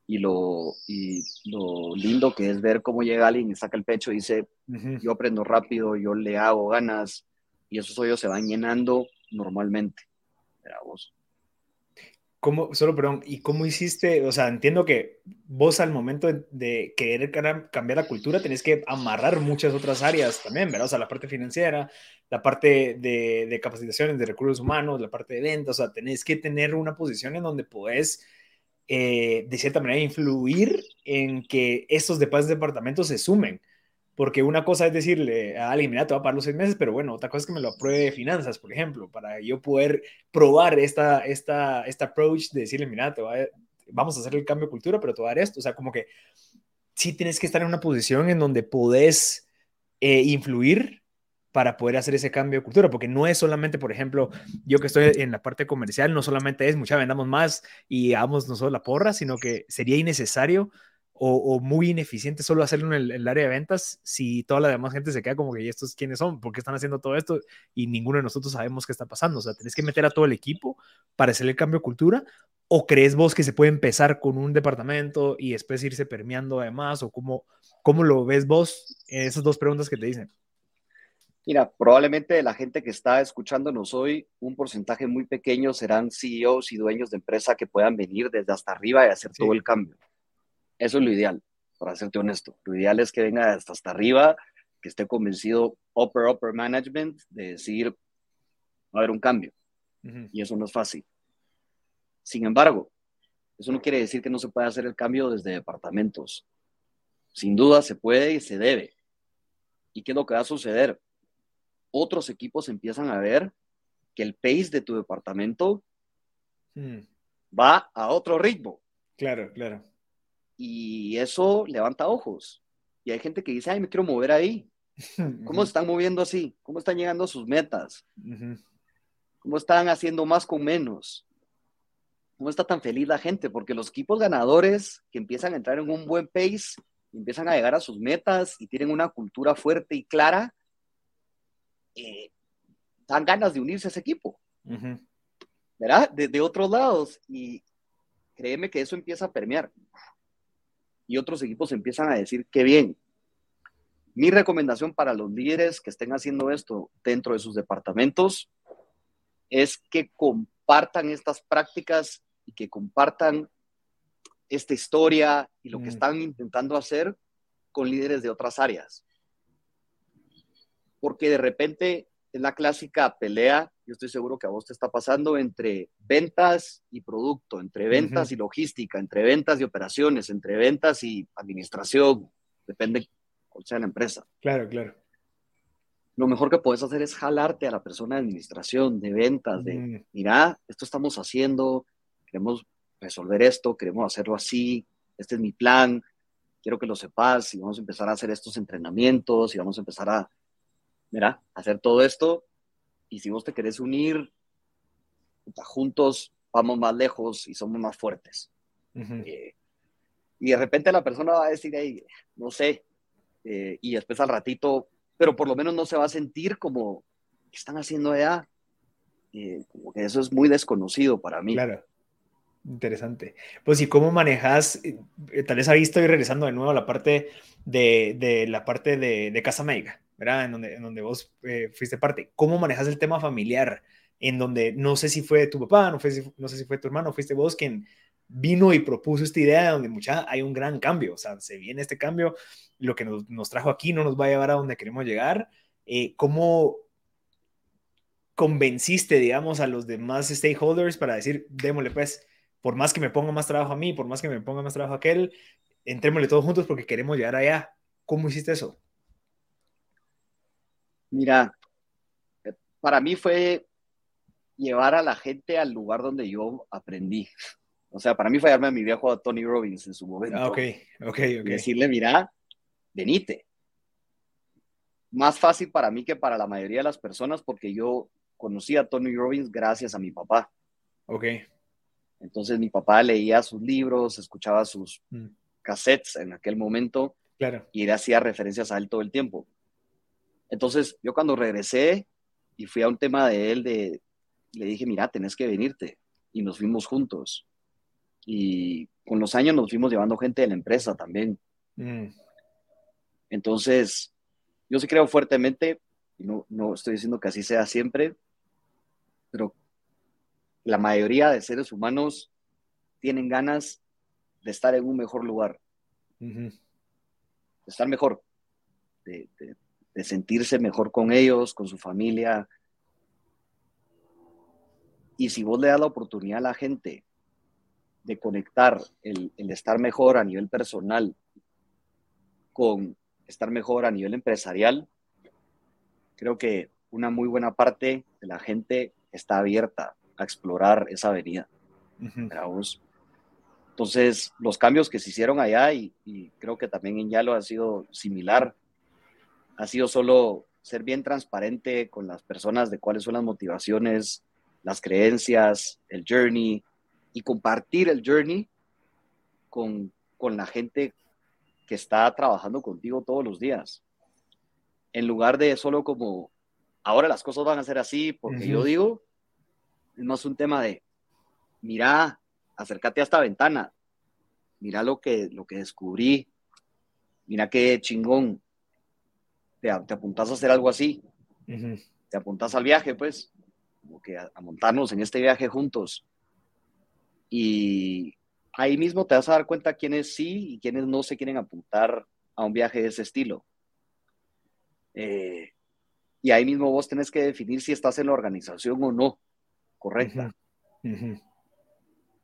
y lo, y lo lindo que es ver cómo llega alguien y saca el pecho y dice, yo aprendo rápido, yo le hago ganas, y esos hoyos se van llenando normalmente. vos. ¿Cómo, solo perdón, ¿y cómo hiciste? O sea, entiendo que vos al momento de, querer cambiar la cultura tenés que amarrar muchas otras áreas también, ¿verdad? O sea, la parte financiera, la parte de, de capacitaciones de recursos humanos, la parte de ventas, o sea, tenés que tener una posición en donde podés eh, de cierta manera, influir en que estos demás departamentos se sumen. Porque una cosa es decirle a alguien, mira, te va a pagar los seis meses, pero bueno, otra cosa es que me lo apruebe finanzas, por ejemplo, para yo poder probar esta, esta, esta approach de decirle, mira, te va vamos a hacer el cambio de cultura, pero te va a dar esto. O sea, como que sí tienes que estar en una posición en donde podés eh, influir para poder hacer ese cambio de cultura, porque no es solamente, por ejemplo, yo que estoy en la parte comercial, no solamente es mucha vendamos más y hagamos nosotros la porra, sino que sería innecesario o, muy ineficiente solo hacerlo en el, área de ventas si toda la demás gente se queda como que, ¿y estos quiénes son? ¿Por qué están haciendo todo esto? Y ninguno de nosotros sabemos qué está pasando. O sea, tenés que meter a todo el equipo para hacer el cambio de cultura. ¿O crees vos que se puede empezar con un departamento y después irse permeando además? ¿O cómo, cómo lo ves vos? Esas dos preguntas que te dicen. Mira, probablemente de la gente que está escuchándonos hoy, un porcentaje muy pequeño serán CEOs y dueños de empresa que puedan venir desde hasta arriba y hacer todo el cambio. Eso es lo ideal, para serte honesto. Lo ideal es que venga hasta, hasta arriba, que esté convencido upper, upper management de decir, va a haber un cambio. Y eso no es fácil. Sin embargo, eso no quiere decir que no se pueda hacer el cambio desde departamentos. Sin duda se puede y se debe. ¿Y qué es lo que va a suceder? otros equipos empiezan a ver que el pace de tu departamento va a otro ritmo. Claro, claro. Y eso levanta ojos. Y hay gente que dice, ay, me quiero mover ahí. ¿Cómo se están moviendo así? ¿Cómo están llegando a sus metas? ¿Cómo están haciendo más con menos? ¿Cómo está tan feliz la gente? Porque los equipos ganadores que empiezan a entrar en un buen pace, empiezan a llegar a sus metas y tienen una cultura fuerte y clara, eh, dan ganas de unirse a ese equipo, ¿verdad? De, otros lados. Y créeme que eso empieza a permear. Y otros equipos empiezan a decir, qué bien. Mi recomendación para los líderes que estén haciendo esto dentro de sus departamentos es que compartan estas prácticas y que compartan esta historia y lo que mm. están intentando hacer con líderes de otras áreas porque de repente es la clásica pelea, yo estoy seguro que a vos te está pasando entre ventas y producto, entre ventas y logística, entre ventas y operaciones, entre ventas y administración, depende cuál sea la empresa. Claro, claro. Lo mejor que puedes hacer es jalarte a la persona de administración, de ventas, de, mm. mira, esto estamos haciendo, queremos resolver esto, queremos hacerlo así, este es mi plan, quiero que lo sepas y vamos a empezar a hacer estos entrenamientos y vamos a empezar a mira, hacer todo esto y si vos te querés unir, juntos vamos más lejos y somos más fuertes. Eh, y de repente la persona va a decir, hey, no sé, eh, y después al ratito, pero por lo menos no se va a sentir como, ¿qué están haciendo allá? Eh, como que eso es muy desconocido para mí. Claro. Interesante. Pues, ¿y cómo manejas? Tal vez ahí estoy regresando de nuevo a la parte de, de la parte de, de Casa Médica. ¿Verdad? En donde, en donde vos eh, fuiste parte. ¿Cómo manejas el tema familiar? En donde no sé si fue tu papá, no, fue, no sé si fue tu hermano, fuiste vos quien vino y propuso esta idea de donde mucha hay un gran cambio, o sea, se viene este cambio, lo que nos, nos trajo aquí no nos va a llevar a donde queremos llegar. Eh, ¿Cómo convenciste, digamos, a los demás stakeholders para decir, démosle pues, por más que me ponga más trabajo a mí, por más que me ponga más trabajo a aquel, entrémosle todos juntos porque queremos llegar allá? ¿Cómo hiciste eso? Mira, eh, para mí fue llevar a la gente al lugar donde yo aprendí. O sea, para mí fue darme a mi viejo a Tony Robbins en su momento. Ah, ok, ok, ok. Y decirle, mira, venite. Más fácil para mí que para la mayoría de las personas porque yo conocí a Tony Robbins gracias a mi papá. Ok. Entonces mi papá leía sus libros, escuchaba sus mm. cassettes en aquel momento. Claro. Y él hacía referencias a él todo el tiempo. Entonces, yo cuando regresé y fui a un tema de él, de, le dije, mira, tenés que venirte. Y nos fuimos juntos. y con los años nos fuimos llevando gente de la empresa también. Mm. Entonces, yo sí creo fuertemente, y no, no estoy diciendo que así sea siempre, pero la mayoría de seres humanos tienen ganas de estar en un mejor lugar, de estar mejor, de, sentirse mejor con ellos, con su familia. Y si vos le das la oportunidad a la gente de conectar el, el estar mejor a nivel personal con estar mejor a nivel empresarial, creo que una muy buena parte de la gente está abierta a explorar esa avenida. Entonces, los cambios que se hicieron allá, y, creo que también en Yalo ha sido similar, ha sido solo ser bien transparente con las personas de cuáles son las motivaciones, las creencias, el journey, y compartir el journey con, con la gente que está trabajando contigo todos los días. En lugar de solo como, ahora las cosas van a ser así, porque yo digo, es más un tema de, mira, acércate a esta ventana, mira lo que, lo que descubrí, mira qué chingón, te, te apuntas a hacer algo así, te apuntas al viaje, pues, como que a, montarnos en este viaje juntos. Y ahí mismo te vas a dar cuenta quiénes sí y quiénes no se quieren apuntar a un viaje de ese estilo. Eh, y ahí mismo vos tenés que definir si estás en la organización o no, correcta.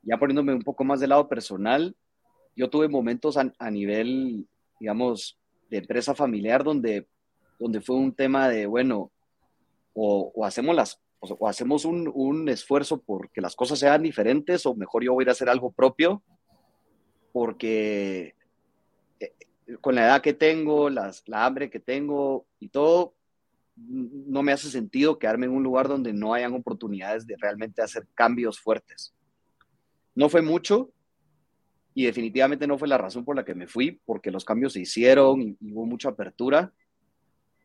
Ya poniéndome un poco más del lado personal, yo tuve momentos a, nivel, digamos, de empresa familiar donde, donde fue un tema de, bueno, o, hacemos las o, hacemos un, un, esfuerzo porque las cosas sean diferentes o mejor yo voy a hacer algo propio porque eh, con la edad que tengo, las, la hambre que tengo y todo, no me hace sentido quedarme en un lugar donde no hayan oportunidades de realmente hacer cambios fuertes. No fue mucho y definitivamente no fue la razón por la que me fui, porque los cambios se hicieron y, hubo mucha apertura.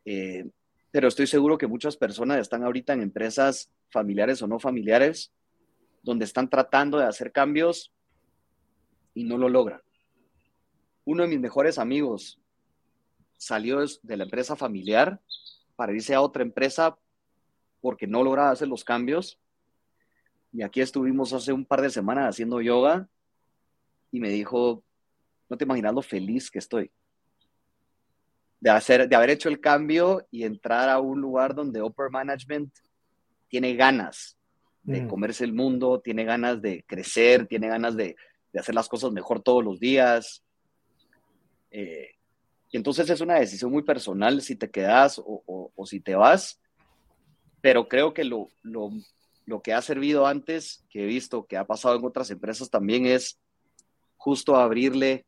Eh, pero estoy seguro que muchas personas están ahorita en empresas familiares o no familiares, donde están tratando de hacer cambios y no lo logran. Uno de mis mejores amigos salió de la empresa familiar para irse a otra empresa porque no lograba hacer los cambios y aquí estuvimos hace un par de semanas haciendo yoga y me dijo, no te imaginas lo feliz que estoy de, hacer, de haber hecho el cambio y entrar a un lugar donde Upper Management tiene ganas de mm. comerse el mundo, tiene ganas de crecer, tiene ganas de, hacer las cosas mejor todos los días. Eh, y entonces es una decisión muy personal si te quedas o, si te vas, pero creo que lo, lo, lo que ha servido antes, que he visto que ha pasado en otras empresas también, es justo abrirle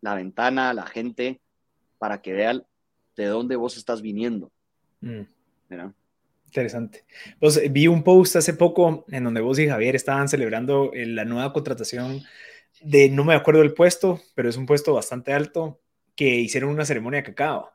la ventana a la gente para que vean de dónde vos estás viniendo. Mm. Interesante. Pues vi un post hace poco en donde vos y Javier estaban celebrando eh, la nueva contratación de, no me acuerdo del puesto, pero es un puesto bastante alto, que hicieron una ceremonia de cacao.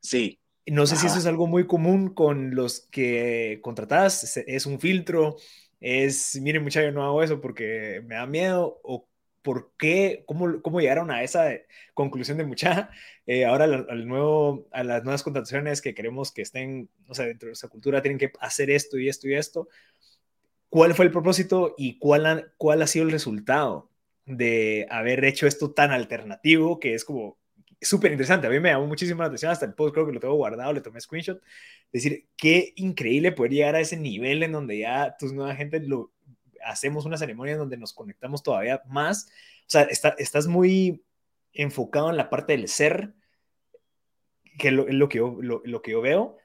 Sí, no sé si eso es algo muy común con los que contratás, es un filtro, es, miren muchachos, no hago eso porque me da miedo, o por qué, cómo, cómo llegaron a esa conclusión de mucha, eh, ahora al, nuevo, a las nuevas contrataciones que queremos que estén, o sea, dentro de esa cultura tienen que hacer esto y esto y esto. ¿Cuál fue el propósito y cuál cuál ha sido el resultado de haber hecho esto tan alternativo que es como súper interesante. A mí me llamó muchísimo la atención, hasta el post creo que lo tengo guardado, le tomé screenshot. decir, qué increíble poder llegar a ese nivel en donde ya tus nueva gente lo hacemos una ceremonia donde nos conectamos todavía más. O sea, estás muy enfocado en la parte del ser, que es lo, que, yo, lo que yo veo,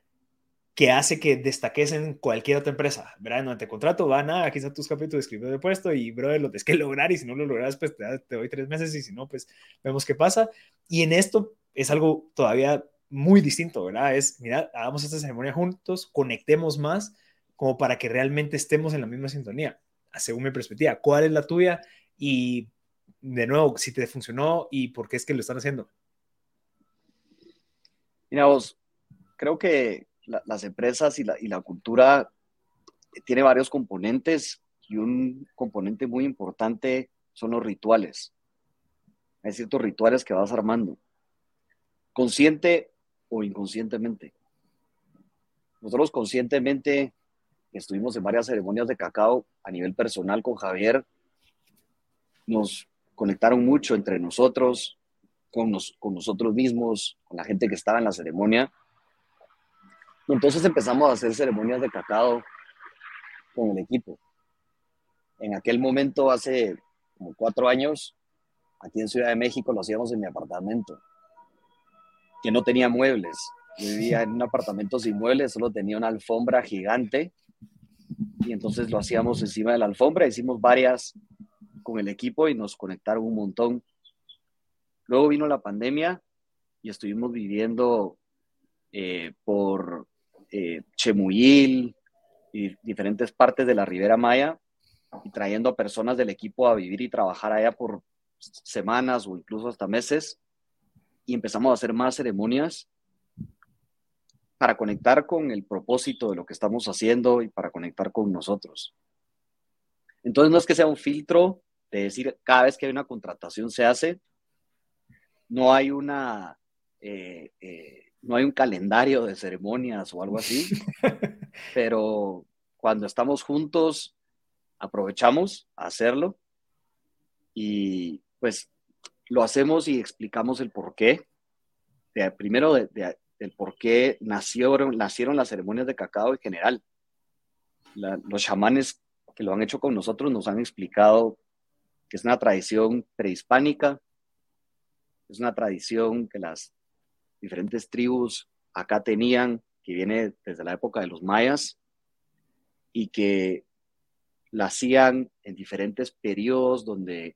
que hace que destaques en cualquier otra empresa, ¿verdad? No te contrato, va nada, aquí está tus capítulos de escribir de puesto y, brother, lo tienes que lograr y si no lo logras, pues te, te, doy tres meses y si no, pues vemos qué pasa. Y en esto es algo todavía muy distinto, ¿verdad? Es, mira, hagamos esta ceremonia juntos, conectemos más como para que realmente estemos en la misma sintonía, según mi perspectiva. ¿Cuál es la tuya? Y, de nuevo, si te funcionó y por qué es que lo están haciendo. Mira, vos, creo que las empresas y la, y la cultura tiene varios componentes y un componente muy importante son los rituales. Hay ciertos rituales que vas armando, consciente o inconscientemente. Nosotros conscientemente estuvimos en varias ceremonias de cacao a nivel personal con Javier, nos conectaron mucho entre nosotros, con, con nosotros mismos, con la gente que estaba en la ceremonia. Entonces empezamos a hacer ceremonias de cacao con el equipo. En aquel momento, hace como cuatro años, aquí en Ciudad de México lo hacíamos en mi apartamento, que no tenía muebles. vivía en un apartamento sin muebles, solo tenía una alfombra gigante y entonces lo hacíamos encima de la alfombra. Hicimos varias con el equipo y nos conectaron un montón. Luego vino la pandemia y estuvimos viviendo eh, por eh, Chemuyil y diferentes partes de la Ribera Maya y trayendo a personas del equipo a vivir y trabajar allá por semanas o incluso hasta meses. Y empezamos a hacer más ceremonias para conectar con el propósito de lo que estamos haciendo y para conectar con nosotros. Entonces no es que sea un filtro de decir cada vez que hay una contratación se hace, no hay una, eh, eh, no hay un calendario de ceremonias o algo así, pero cuando estamos juntos aprovechamos a hacerlo y pues lo hacemos y explicamos el por qué. primero de, del por qué nacieron, nacieron las ceremonias de cacao en general. los chamanes que lo han hecho con nosotros nos han explicado que es una tradición prehispánica, es una tradición que las diferentes tribus acá tenían, que viene desde la época de los mayas, y que la hacían en diferentes periodos donde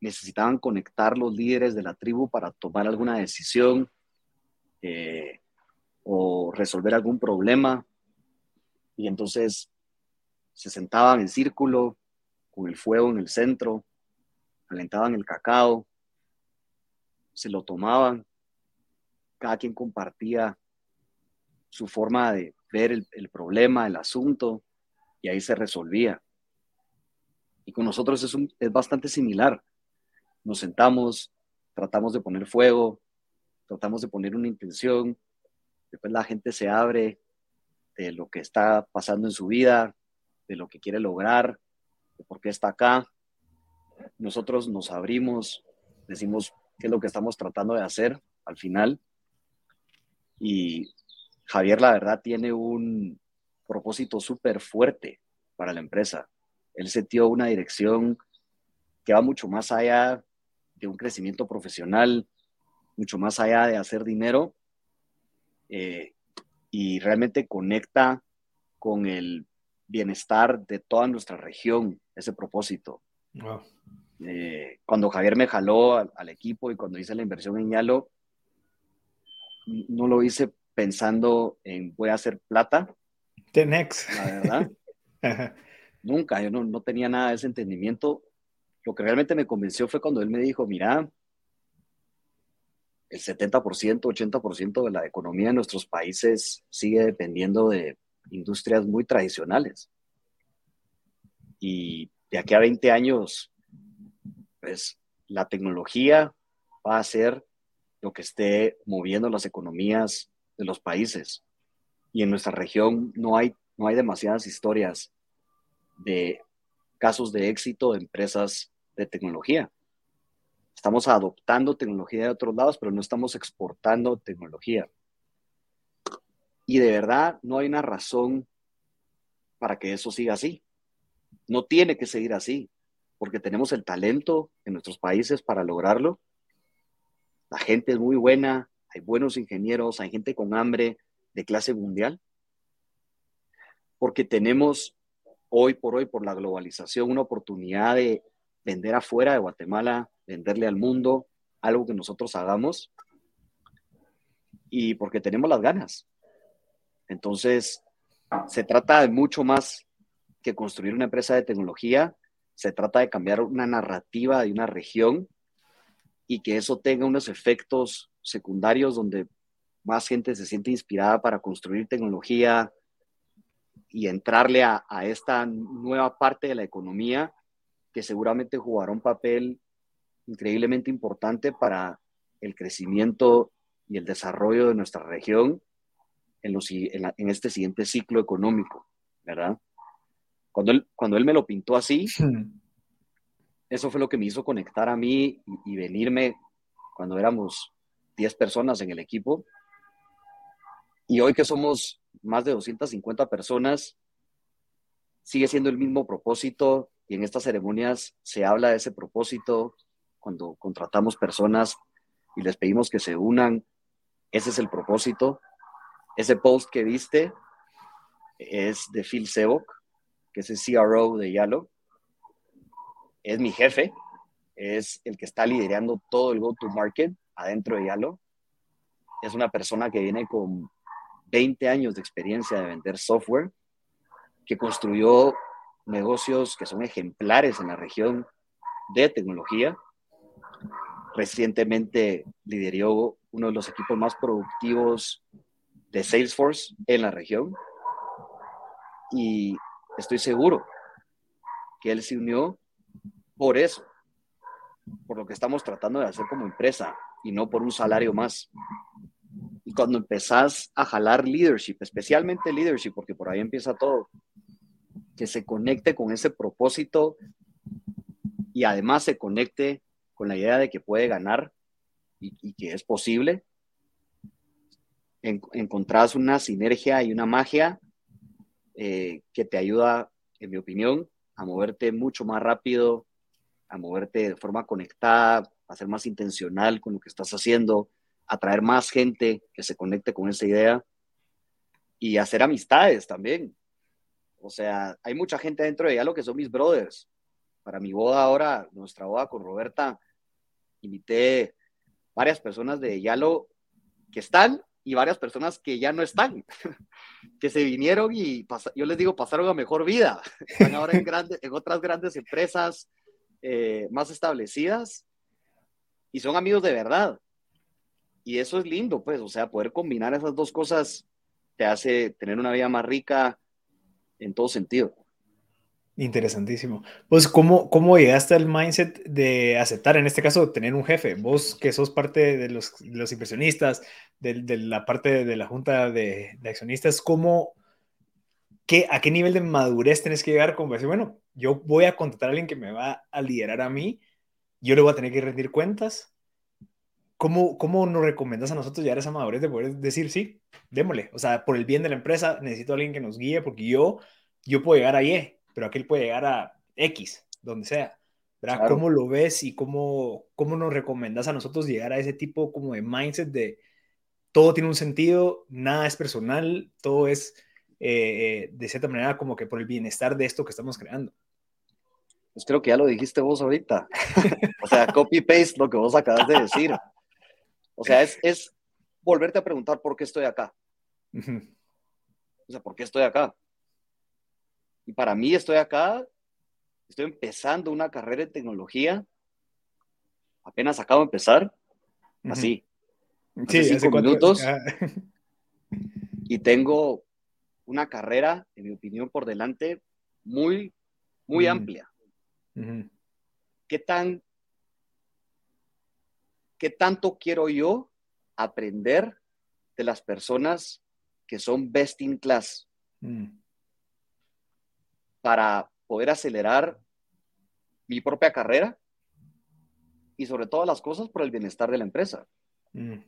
necesitaban conectar los líderes de la tribu para tomar alguna decisión. Eh, o resolver algún problema. Y entonces se sentaban en círculo con el fuego en el centro, calentaban el cacao, se lo tomaban, cada quien compartía su forma de ver el, problema, el asunto, y ahí se resolvía. Y con nosotros es, es bastante similar. Nos sentamos, tratamos de poner fuego, tratamos de poner una intención, Después la gente se abre de lo que está pasando en su vida, de lo que quiere lograr, de por qué está acá. Nosotros nos abrimos, decimos qué es lo que estamos tratando de hacer al final. Y Javier, la verdad, tiene un propósito súper fuerte para la empresa. Él setió una dirección que va mucho más allá de un crecimiento profesional, mucho más allá de hacer dinero, eh, y realmente conecta con el bienestar de toda nuestra región, ese propósito. Eh, cuando Javier me jaló al, equipo y cuando hice la inversión en Yalo, no lo hice pensando en voy a hacer plata. The next. La verdad. Nunca, yo no, no tenía nada de ese entendimiento. Lo que realmente me convenció fue cuando él me dijo, mira, el 70%, 80% de la economía de nuestros países sigue dependiendo de industrias muy tradicionales. Y de aquí a 20 años, pues la tecnología va a ser lo que esté moviendo las economías de los países. Y en nuestra región no hay, no hay demasiadas historias de casos de éxito de empresas de tecnología. Estamos adoptando tecnología de otros lados, pero no estamos exportando tecnología. Y de verdad no hay una razón para que eso siga así. No tiene que seguir así, porque tenemos el talento en nuestros países para lograrlo. La gente es muy buena, hay buenos ingenieros, hay gente con hambre de clase mundial. Porque tenemos hoy por hoy, por la globalización, una oportunidad de vender afuera de Guatemala venderle al mundo algo que nosotros hagamos y porque tenemos las ganas. Entonces, se trata de mucho más que construir una empresa de tecnología, se trata de cambiar una narrativa de una región y que eso tenga unos efectos secundarios donde más gente se siente inspirada para construir tecnología, y entrarle a, a, esta nueva parte de la economía que seguramente jugará un papel increíblemente importante para el crecimiento y el desarrollo de nuestra región en, los, en, en este siguiente ciclo económico, ¿verdad? Cuando él, cuando él me lo pintó así, eso fue lo que me hizo conectar a mí y, y venirme cuando éramos 10 personas en el equipo. Y hoy que somos más de 250 personas, sigue siendo el mismo propósito y en estas ceremonias se habla de ese propósito cuando contratamos personas y les pedimos que se unan. Ese es el propósito. Ese post que viste es de Phil Sebok, que es el CRO de Yalo. Es mi jefe, es el que está liderando todo el go-to-market adentro de Yalo. Es una persona que viene con 20 años de experiencia de vender software, que construyó negocios que son ejemplares en la región de tecnología. Recientemente lideró uno de los equipos más productivos de Salesforce en la región. Y estoy seguro que él se unió por eso, por lo que estamos tratando de hacer como empresa y no por un salario más. Y cuando empezás a jalar leadership, especialmente leadership, porque por ahí empieza todo, que se conecte con ese propósito y además se conecte con la idea de que puede ganar y, que es posible, en, encontrás una sinergia y una magia eh, que te ayuda, en mi opinión, a moverte mucho más rápido, a moverte de forma conectada, a ser más intencional con lo que estás haciendo, atraer más gente que se conecte con esa idea y hacer amistades también. O sea, hay mucha gente dentro de lo que son mis brothers. Para mi boda ahora, nuestra boda con Roberta, invité varias personas de Yalo que están y varias personas que ya no están, que se vinieron y yo les digo, pasaron a mejor vida. Están ahora en, grandes, en otras grandes empresas eh, más establecidas y son amigos de verdad. Y eso es lindo, pues, o sea, poder combinar esas dos cosas te hace tener una vida más rica en todo sentido. Interesantísimo. Pues, ¿cómo, ¿cómo llegaste al mindset de aceptar, en este caso, tener un jefe? Vos que sos parte de los, los inversionistas, de, de, la parte de la junta de, de accionistas, ¿cómo, qué, ¿a qué nivel de madurez tenés que llegar como decir, bueno, yo voy a contratar a alguien que me va a liderar a mí, yo le voy a tener que rendir cuentas, ¿Cómo, ¿Cómo nos recomiendas a nosotros llegar a esa madurez de poder decir, sí, démosle? O sea, por el bien de la empresa necesito a alguien que nos guíe porque yo, yo puedo llegar a Y, pero aquel puede llegar a X, donde sea. ¿verdad? ¿Cómo lo ves y cómo, cómo nos recomiendas a nosotros llegar a ese tipo como de mindset de todo tiene un sentido, nada es personal, todo es eh, eh, de cierta manera como que por el bienestar de esto que estamos creando? Pues creo que ya lo dijiste vos ahorita. o sea, copy-paste lo que vos acabas de decir. O sea, es, es volverte a preguntar por qué estoy acá. O sea, ¿por qué estoy acá? Y para mí estoy acá, estoy empezando una carrera en tecnología, apenas acabo de empezar, así. Sí, cinco minutos. y tengo una carrera, en mi opinión, por delante muy, muy amplia. ¿Qué tan ¿qué tanto quiero yo aprender de las personas que son best in class? Mm. Para poder acelerar mi propia carrera y sobre todas las cosas por el bienestar de la empresa. Mm.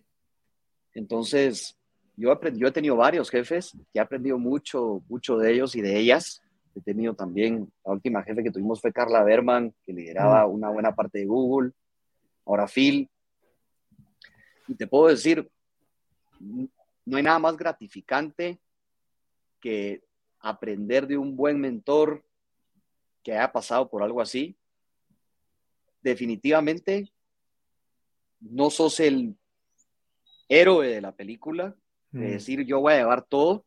Entonces, yo, aprendí, yo he tenido varios jefes y he aprendido mucho, mucho de ellos y de ellas. He tenido también, la última jefe que tuvimos fue Carla Berman, que lideraba mm. una buena parte de Google. Ahora Phil, y te puedo decir, no hay nada más gratificante que aprender de un buen mentor que haya pasado por algo así. Definitivamente, no sos el héroe de la película, de mm. decir yo voy a llevar todo.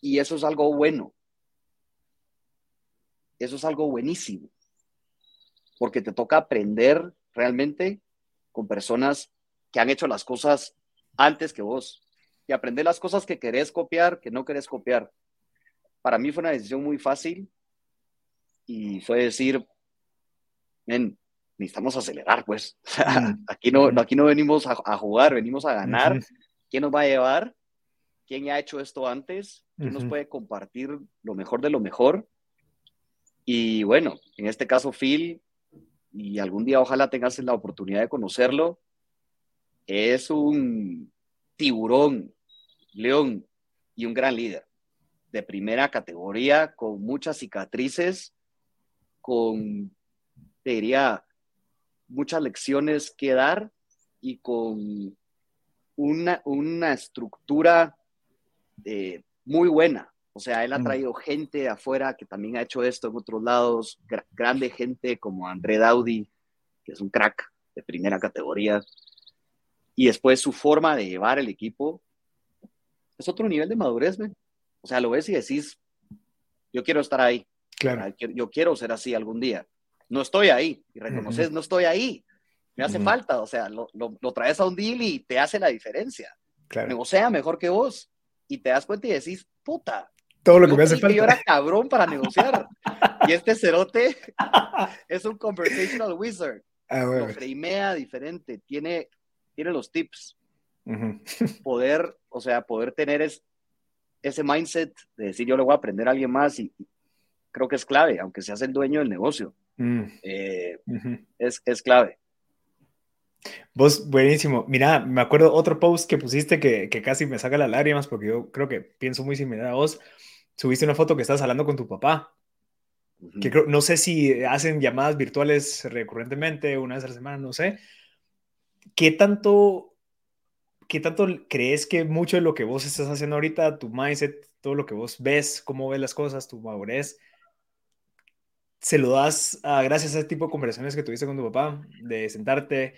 Y eso es algo bueno. Eso es algo buenísimo. Porque te toca aprender realmente con personas que han hecho las cosas antes que vos. y aprender las cosas que querés copiar, que no querés copiar. Para mí fue una decisión muy fácil y fue decir, men, necesitamos acelerar, pues. aquí, no, aquí no venimos a, jugar, venimos a ganar. ¿Quién nos va a llevar? ¿Quién ya ha hecho esto antes? ¿Quién nos puede compartir lo mejor de lo mejor? Y bueno, en este caso Phil, y algún día ojalá tengas la oportunidad de conocerlo, es un tiburón, león y un gran líder de primera categoría, con muchas cicatrices, con, te diría, muchas lecciones que dar y con una, una estructura eh, muy buena. O sea, él ha mm. traído gente de afuera que también ha hecho esto en otros lados, grande gente como André Daudi, que es un crack de primera categoría. Y después su forma de llevar el equipo es otro nivel de madurez, ¿me? O sea, lo ves y decís, yo quiero estar ahí. Claro. Yo quiero ser así algún día. No estoy ahí. Y reconoces, no estoy ahí. Me hace falta. O sea, lo, lo, traes a un deal y te hace la diferencia. Claro. Negocia mejor que vos. Y te das cuenta y decís, puta. Todo lo que me hace falta. Yo era cabrón para negociar. y este cerote es un conversational wizard. Ah, Lo framea diferente. Tiene, tiene los tips. Poder, o sea, poder tener es, ese mindset de decir yo le voy a aprender a alguien más y, creo que es clave, aunque seas el dueño del negocio. Mm. Eh, es, es, clave. Vos, buenísimo. Mira, me acuerdo otro post que pusiste que, que, casi me saca las lágrimas porque yo creo que pienso muy similar a vos. Subiste una foto que estás hablando con tu papá. Que no sé si hacen llamadas virtuales recurrentemente, una vez a la semana, no sé. ¿Qué tanto ¿qué tanto crees que mucho de lo que vos estás haciendo ahorita, tu mindset, todo lo que vos ves, cómo ves las cosas, tu madurez, se lo das gracias a ese tipo de conversaciones que tuviste con tu papá, de sentarte,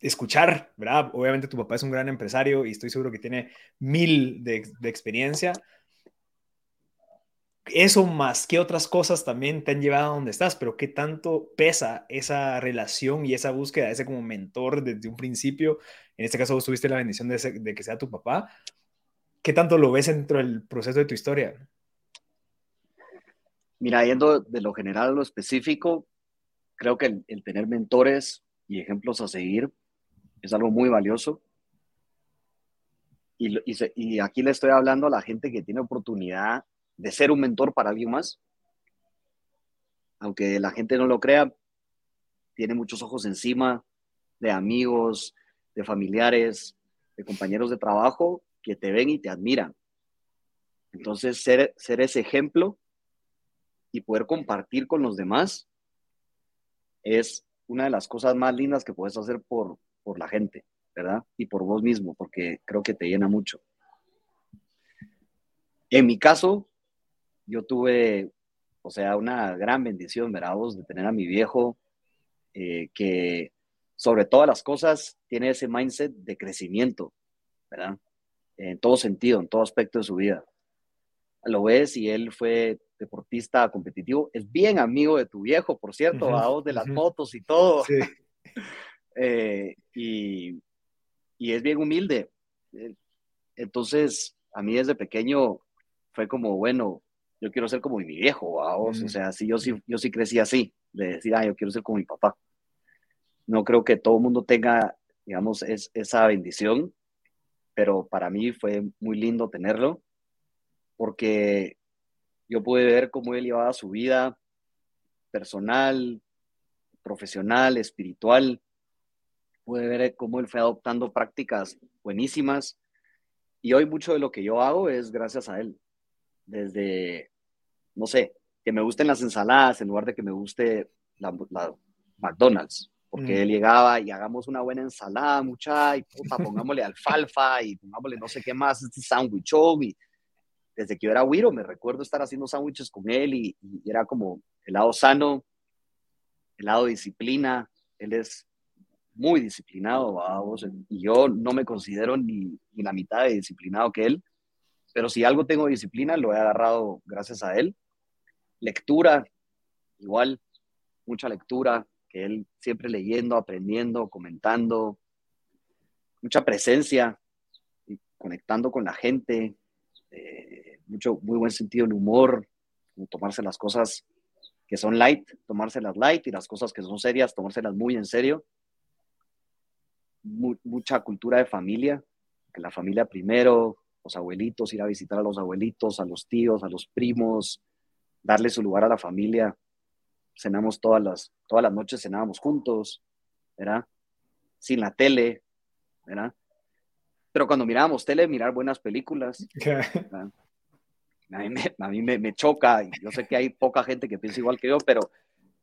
escuchar, ¿verdad? Obviamente tu papá es un gran empresario y estoy seguro que tiene mil de, de experiencia, eso más que otras cosas también te han llevado a donde estás, pero qué tanto pesa esa relación y esa búsqueda, ese como mentor desde un principio. En este caso, vos tuviste la bendición de, que sea tu papá. ¿Qué tanto lo ves dentro del proceso de tu historia? Mira, yendo de lo general a lo específico, creo que el, tener mentores y ejemplos a seguir es algo muy valioso. Y, aquí le estoy hablando a la gente que tiene oportunidad de ser un mentor para alguien más. Aunque la gente no lo crea, tiene muchos ojos encima de amigos, de familiares, de compañeros de trabajo que te ven y te admiran. Entonces, ser, ser ese ejemplo y poder compartir con los demás es una de las cosas más lindas que puedes hacer por, por la gente, ¿verdad? Y por vos mismo, porque creo que te llena mucho. En mi caso, yo tuve, o sea, una gran bendición, ¿verdad? de tener a mi viejo, eh, que sobre todas las cosas tiene ese mindset de crecimiento, ¿verdad? En todo sentido, en todo aspecto de su vida. Lo ves y él fue deportista competitivo, es bien amigo de tu viejo, por cierto, uh de las motos y todo. Sí. Eh, y, y es bien humilde. Entonces, a mí desde pequeño fue como, bueno, yo quiero ser como mi viejo, o sea, sí, yo sí, yo sí crecí así, de decir, ah, yo quiero ser como mi papá. No creo que todo el mundo tenga, digamos, es, esa bendición, pero para mí fue muy lindo tenerlo, porque yo pude ver cómo él llevaba su vida personal, profesional, espiritual, pude ver cómo él fue adoptando prácticas buenísimas, y hoy mucho de lo que yo hago es gracias a él desde, no sé, que me gusten las ensaladas en lugar de que me guste la, McDonald's, porque mm. él llegaba y hagamos una buena ensalada, mucha, y puta, pongámosle alfalfa y pongámosle no sé qué más, este sándwichón, y desde que yo era güiro me recuerdo estar haciendo sándwiches con él y, era como el lado sano, el lado disciplina, él es muy disciplinado, vamos, y yo no me considero ni, ni la mitad de disciplinado que él, pero si algo tengo disciplina, lo he agarrado gracias a él. Lectura, igual, mucha lectura, que él siempre leyendo, aprendiendo, comentando, mucha presencia. conectando con la gente, eh, mucho, muy buen sentido del humor, tomarse las cosas que son light, tomárselas light y las cosas que son serias, tomárselas muy en serio. mucha cultura de familia, que la familia primero, los abuelitos, ir a visitar a los abuelitos, a los tíos, a los primos, darle su lugar a la familia. Cenamos todas las, todas las noches, cenábamos juntos, ¿verdad? Sin la tele, ¿verdad? Pero cuando mirábamos tele, mirar buenas películas. A mí, me, me, choca, y yo sé que hay poca gente que piensa igual que yo, pero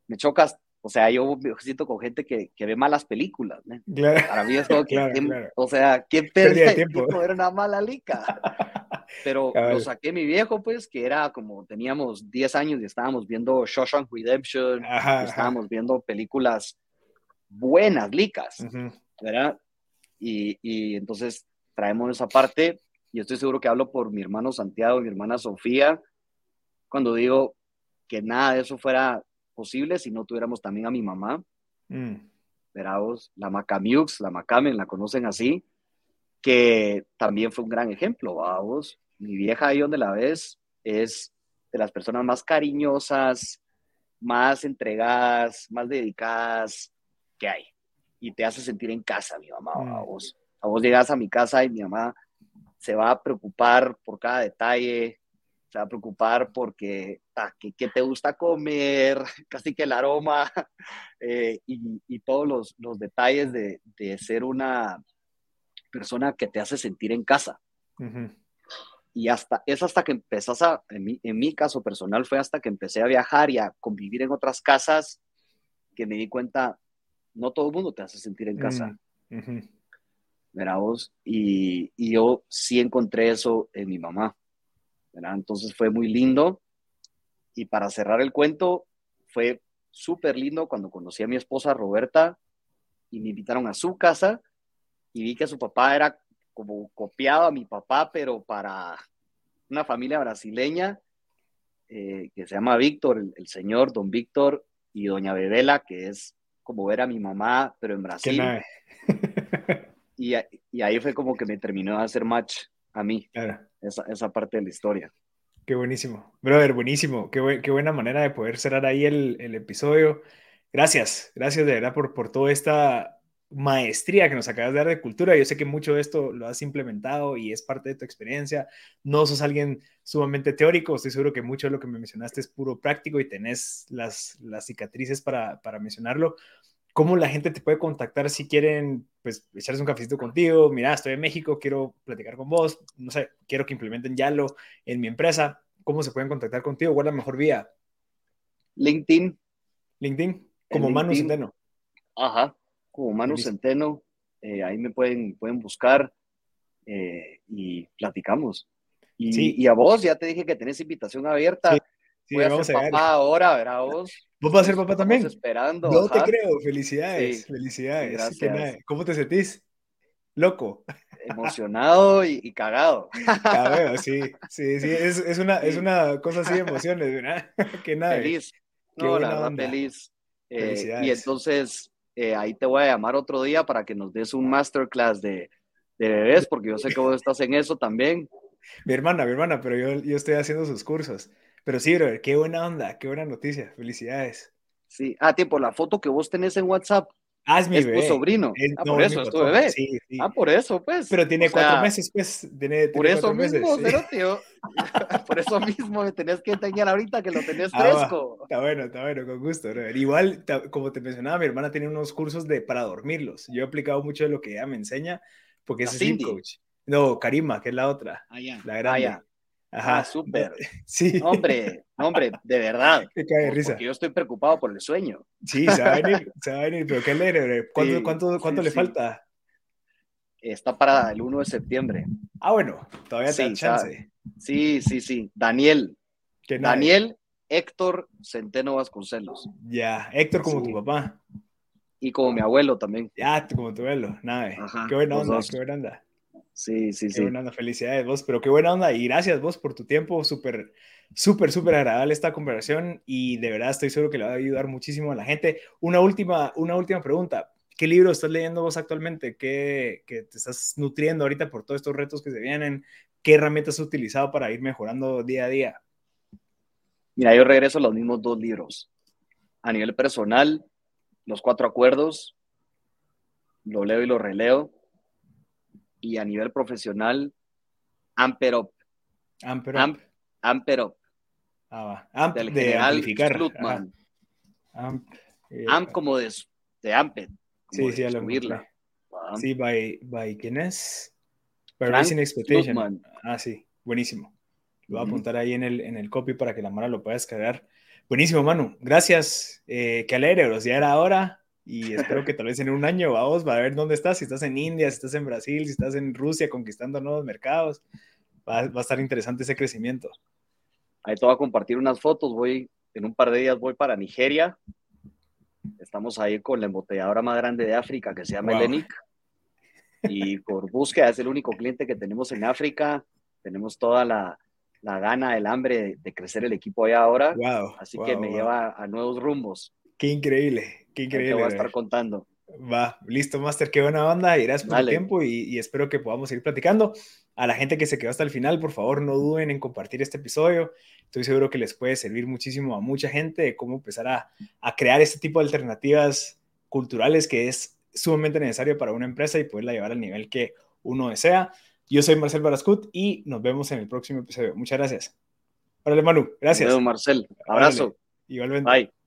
me chocas, o sea, yo siento con gente que, que ve malas películas, ¿no? Para mí es como que, o sea, ¿quién pierde tiempo. Ver una mala lica? Pero lo saqué mi viejo, pues, que era como, teníamos 10 años y estábamos viendo Shawshank Redemption, estábamos viendo películas buenas, licas, ¿verdad? Y, y entonces traemos esa parte y estoy seguro que hablo por mi hermano Santiago y mi hermana Sofía cuando digo que nada de eso fuera posible si no tuviéramos también a mi mamá. Mm. Veraos, la Macamiux, la Macamen, la conocen así, que también fue un gran ejemplo, vamos. Mi vieja ahí donde la ves es de las personas más cariñosas, más entregadas, más dedicadas que hay. Y te hace sentir en casa, mi mamá, mm. vos. A vos llegas a mi casa y mi mamá se va a preocupar por cada detalle, se va a preocupar porque ah, qué, te gusta comer, casi que el aroma eh, y, todos los, los detalles de, de, ser una persona que te hace sentir en casa. Y hasta, es hasta que empezás a, en mi, en mi, caso personal, fue hasta que empecé a viajar y a convivir en otras casas que me di cuenta, no todo el mundo te hace sentir en casa. Mm, vos? Y, y, yo sí encontré eso en mi mamá, ¿verdad? Entonces fue muy lindo. Y para cerrar el cuento, fue súper lindo cuando conocí a mi esposa Roberta y me invitaron a su casa y vi que su papá era como copiado a mi papá, pero para una familia brasileña eh, que se llama Víctor, el, señor don Víctor y doña Bebela, que es como ver a mi mamá, pero en Brasil. y, y, ahí fue como que me terminó de hacer match a mí, esa, esa, parte de la historia. Qué buenísimo, brother, buenísimo, qué, qué buena manera de poder cerrar ahí el, el, episodio. Gracias, gracias de verdad por, por toda esta maestría que nos acabas de dar de cultura. Yo sé que mucho de esto lo has implementado y es parte de tu experiencia. No sos alguien sumamente teórico, estoy seguro que mucho de lo que me mencionaste es puro práctico y tenés las, las cicatrices para, para mencionarlo cómo la gente te puede contactar si quieren, pues, echarse un cafecito contigo. Mira, estoy en México, quiero platicar con vos. No sé, quiero que implementen Yalo en mi empresa. ¿Cómo se pueden contactar contigo? ¿Cuál es la mejor vía? LinkedIn. LinkedIn, como Manu Centeno. Ajá, como Manu Centeno. Eh, ahí me pueden, pueden buscar eh, y platicamos. Y, sí. y, a vos ya te dije que tenés invitación abierta. Sí. Sí, Voy a ser papá ahora, ¿verdad vos? ¿Vos vas a ser papá también? esperando. No te creo, felicidades, felicidades. ¿Cómo te sentís? Loco. Emocionado y, cagado. Cagado, sí, sí, sí, es, es, una, es una cosa así de emociones, ¿verdad? que nada. Feliz. No, la verdad, feliz. Eh, y entonces, eh, ahí te voy a llamar otro día para que nos des un masterclass de, de bebés, porque yo sé que vos estás en eso también. Mi hermana, mi hermana, pero yo, yo estoy haciendo sus cursos. Pero sí, bro, qué buena onda, qué buena noticia. Felicidades. Sí, ah, tiempo, la foto que vos tenés en WhatsApp. Ah, es mi es tu sobrino. ah, por eso, es tu bebé. Sí, sí. Ah, por eso, pues. Pero tiene cuatro meses, pues. Tiene, por eso mismo, pero, tío. por eso mismo me tenés que enseñar ahorita que lo tenés ah, fresco. está bueno, está bueno, con gusto. Bro. Igual, como te mencionaba, mi hermana tiene unos cursos de para dormirlos. Yo he aplicado mucho de lo que ella me enseña, porque es un coach. No, Karima, que es la otra. Ah. La grande. Ah, Ajá, súper. Sí. Hombre, hombre, de verdad. Qué cae risa. Porque yo estoy preocupado por el sueño. Sí, se va a venir, se va a venir, pero qué alegre. ¿Cuánto, cuánto, cuánto le falta? Está para el 1 de septiembre. Ah, bueno, todavía te chance. Sí, sí, sí. Daniel. Daniel Héctor Centeno Vasconcelos. Ya, Héctor como tu papá. Y como mi abuelo también. Ya, como tu abuelo, nada. Qué buena onda, qué buena onda. Sí, sí, qué sí. buena onda, felicidades vos, pero qué buena onda y gracias vos por tu tiempo, súper, súper, súper agradable esta conversación y de verdad estoy seguro que le va a ayudar muchísimo a la gente. Una última, una última pregunta, ¿qué libro estás leyendo vos actualmente? ¿Qué, te estás nutriendo ahorita por todos estos retos que se vienen? ¿Qué herramientas has utilizado para ir mejorando día a día? Mira, yo regreso a los mismos dos libros. A nivel personal, los cuatro acuerdos, lo leo y lo releo. Y a nivel profesional, Amper Up. Amper Up. Amper Up. Ah, va. Amp de general amplificar. Amp, eh, Amp como de, de Amped. Sí, sí, a lo Sí, by, by ¿quién es? By Racing Expectation. Ah, sí, buenísimo. Lo voy a apuntar ahí en el, en el copy para que la Mara lo pueda descargar. Buenísimo, Manu. Gracias. Eh, qué alegre, bro. Ya era hora y espero que tal vez en un año vamos a ver dónde estás. Si estás en India, si estás en Brasil, si estás en Rusia conquistando nuevos mercados. Va, va a estar interesante ese crecimiento. Ahí te voy a compartir unas fotos. Voy, en un par de días voy para Nigeria. Estamos ahí con la embotelladora más grande de África que se llama wow. Y por búsqueda es el único cliente que tenemos en África. Tenemos toda la, la gana, el hambre de, crecer el equipo allá ahora. Wow, Así que me lleva a nuevos rumbos. Qué increíble, qué increíble. Te voy a estar contando. Va, listo, Master, qué buena onda. Gracias por el tiempo y, y, espero que podamos seguir platicando. A la gente que se quedó hasta el final, por favor, no duden en compartir este episodio. Estoy seguro que les puede servir muchísimo a mucha gente de cómo empezar a, a crear este tipo de alternativas culturales que es sumamente necesario para una empresa y poderla llevar al nivel que uno desea. Yo soy Marcel Barascut y nos vemos en el próximo episodio. Muchas gracias. Órale, Manu. Gracias. Marcel. Abrazo. Igualmente. Bye.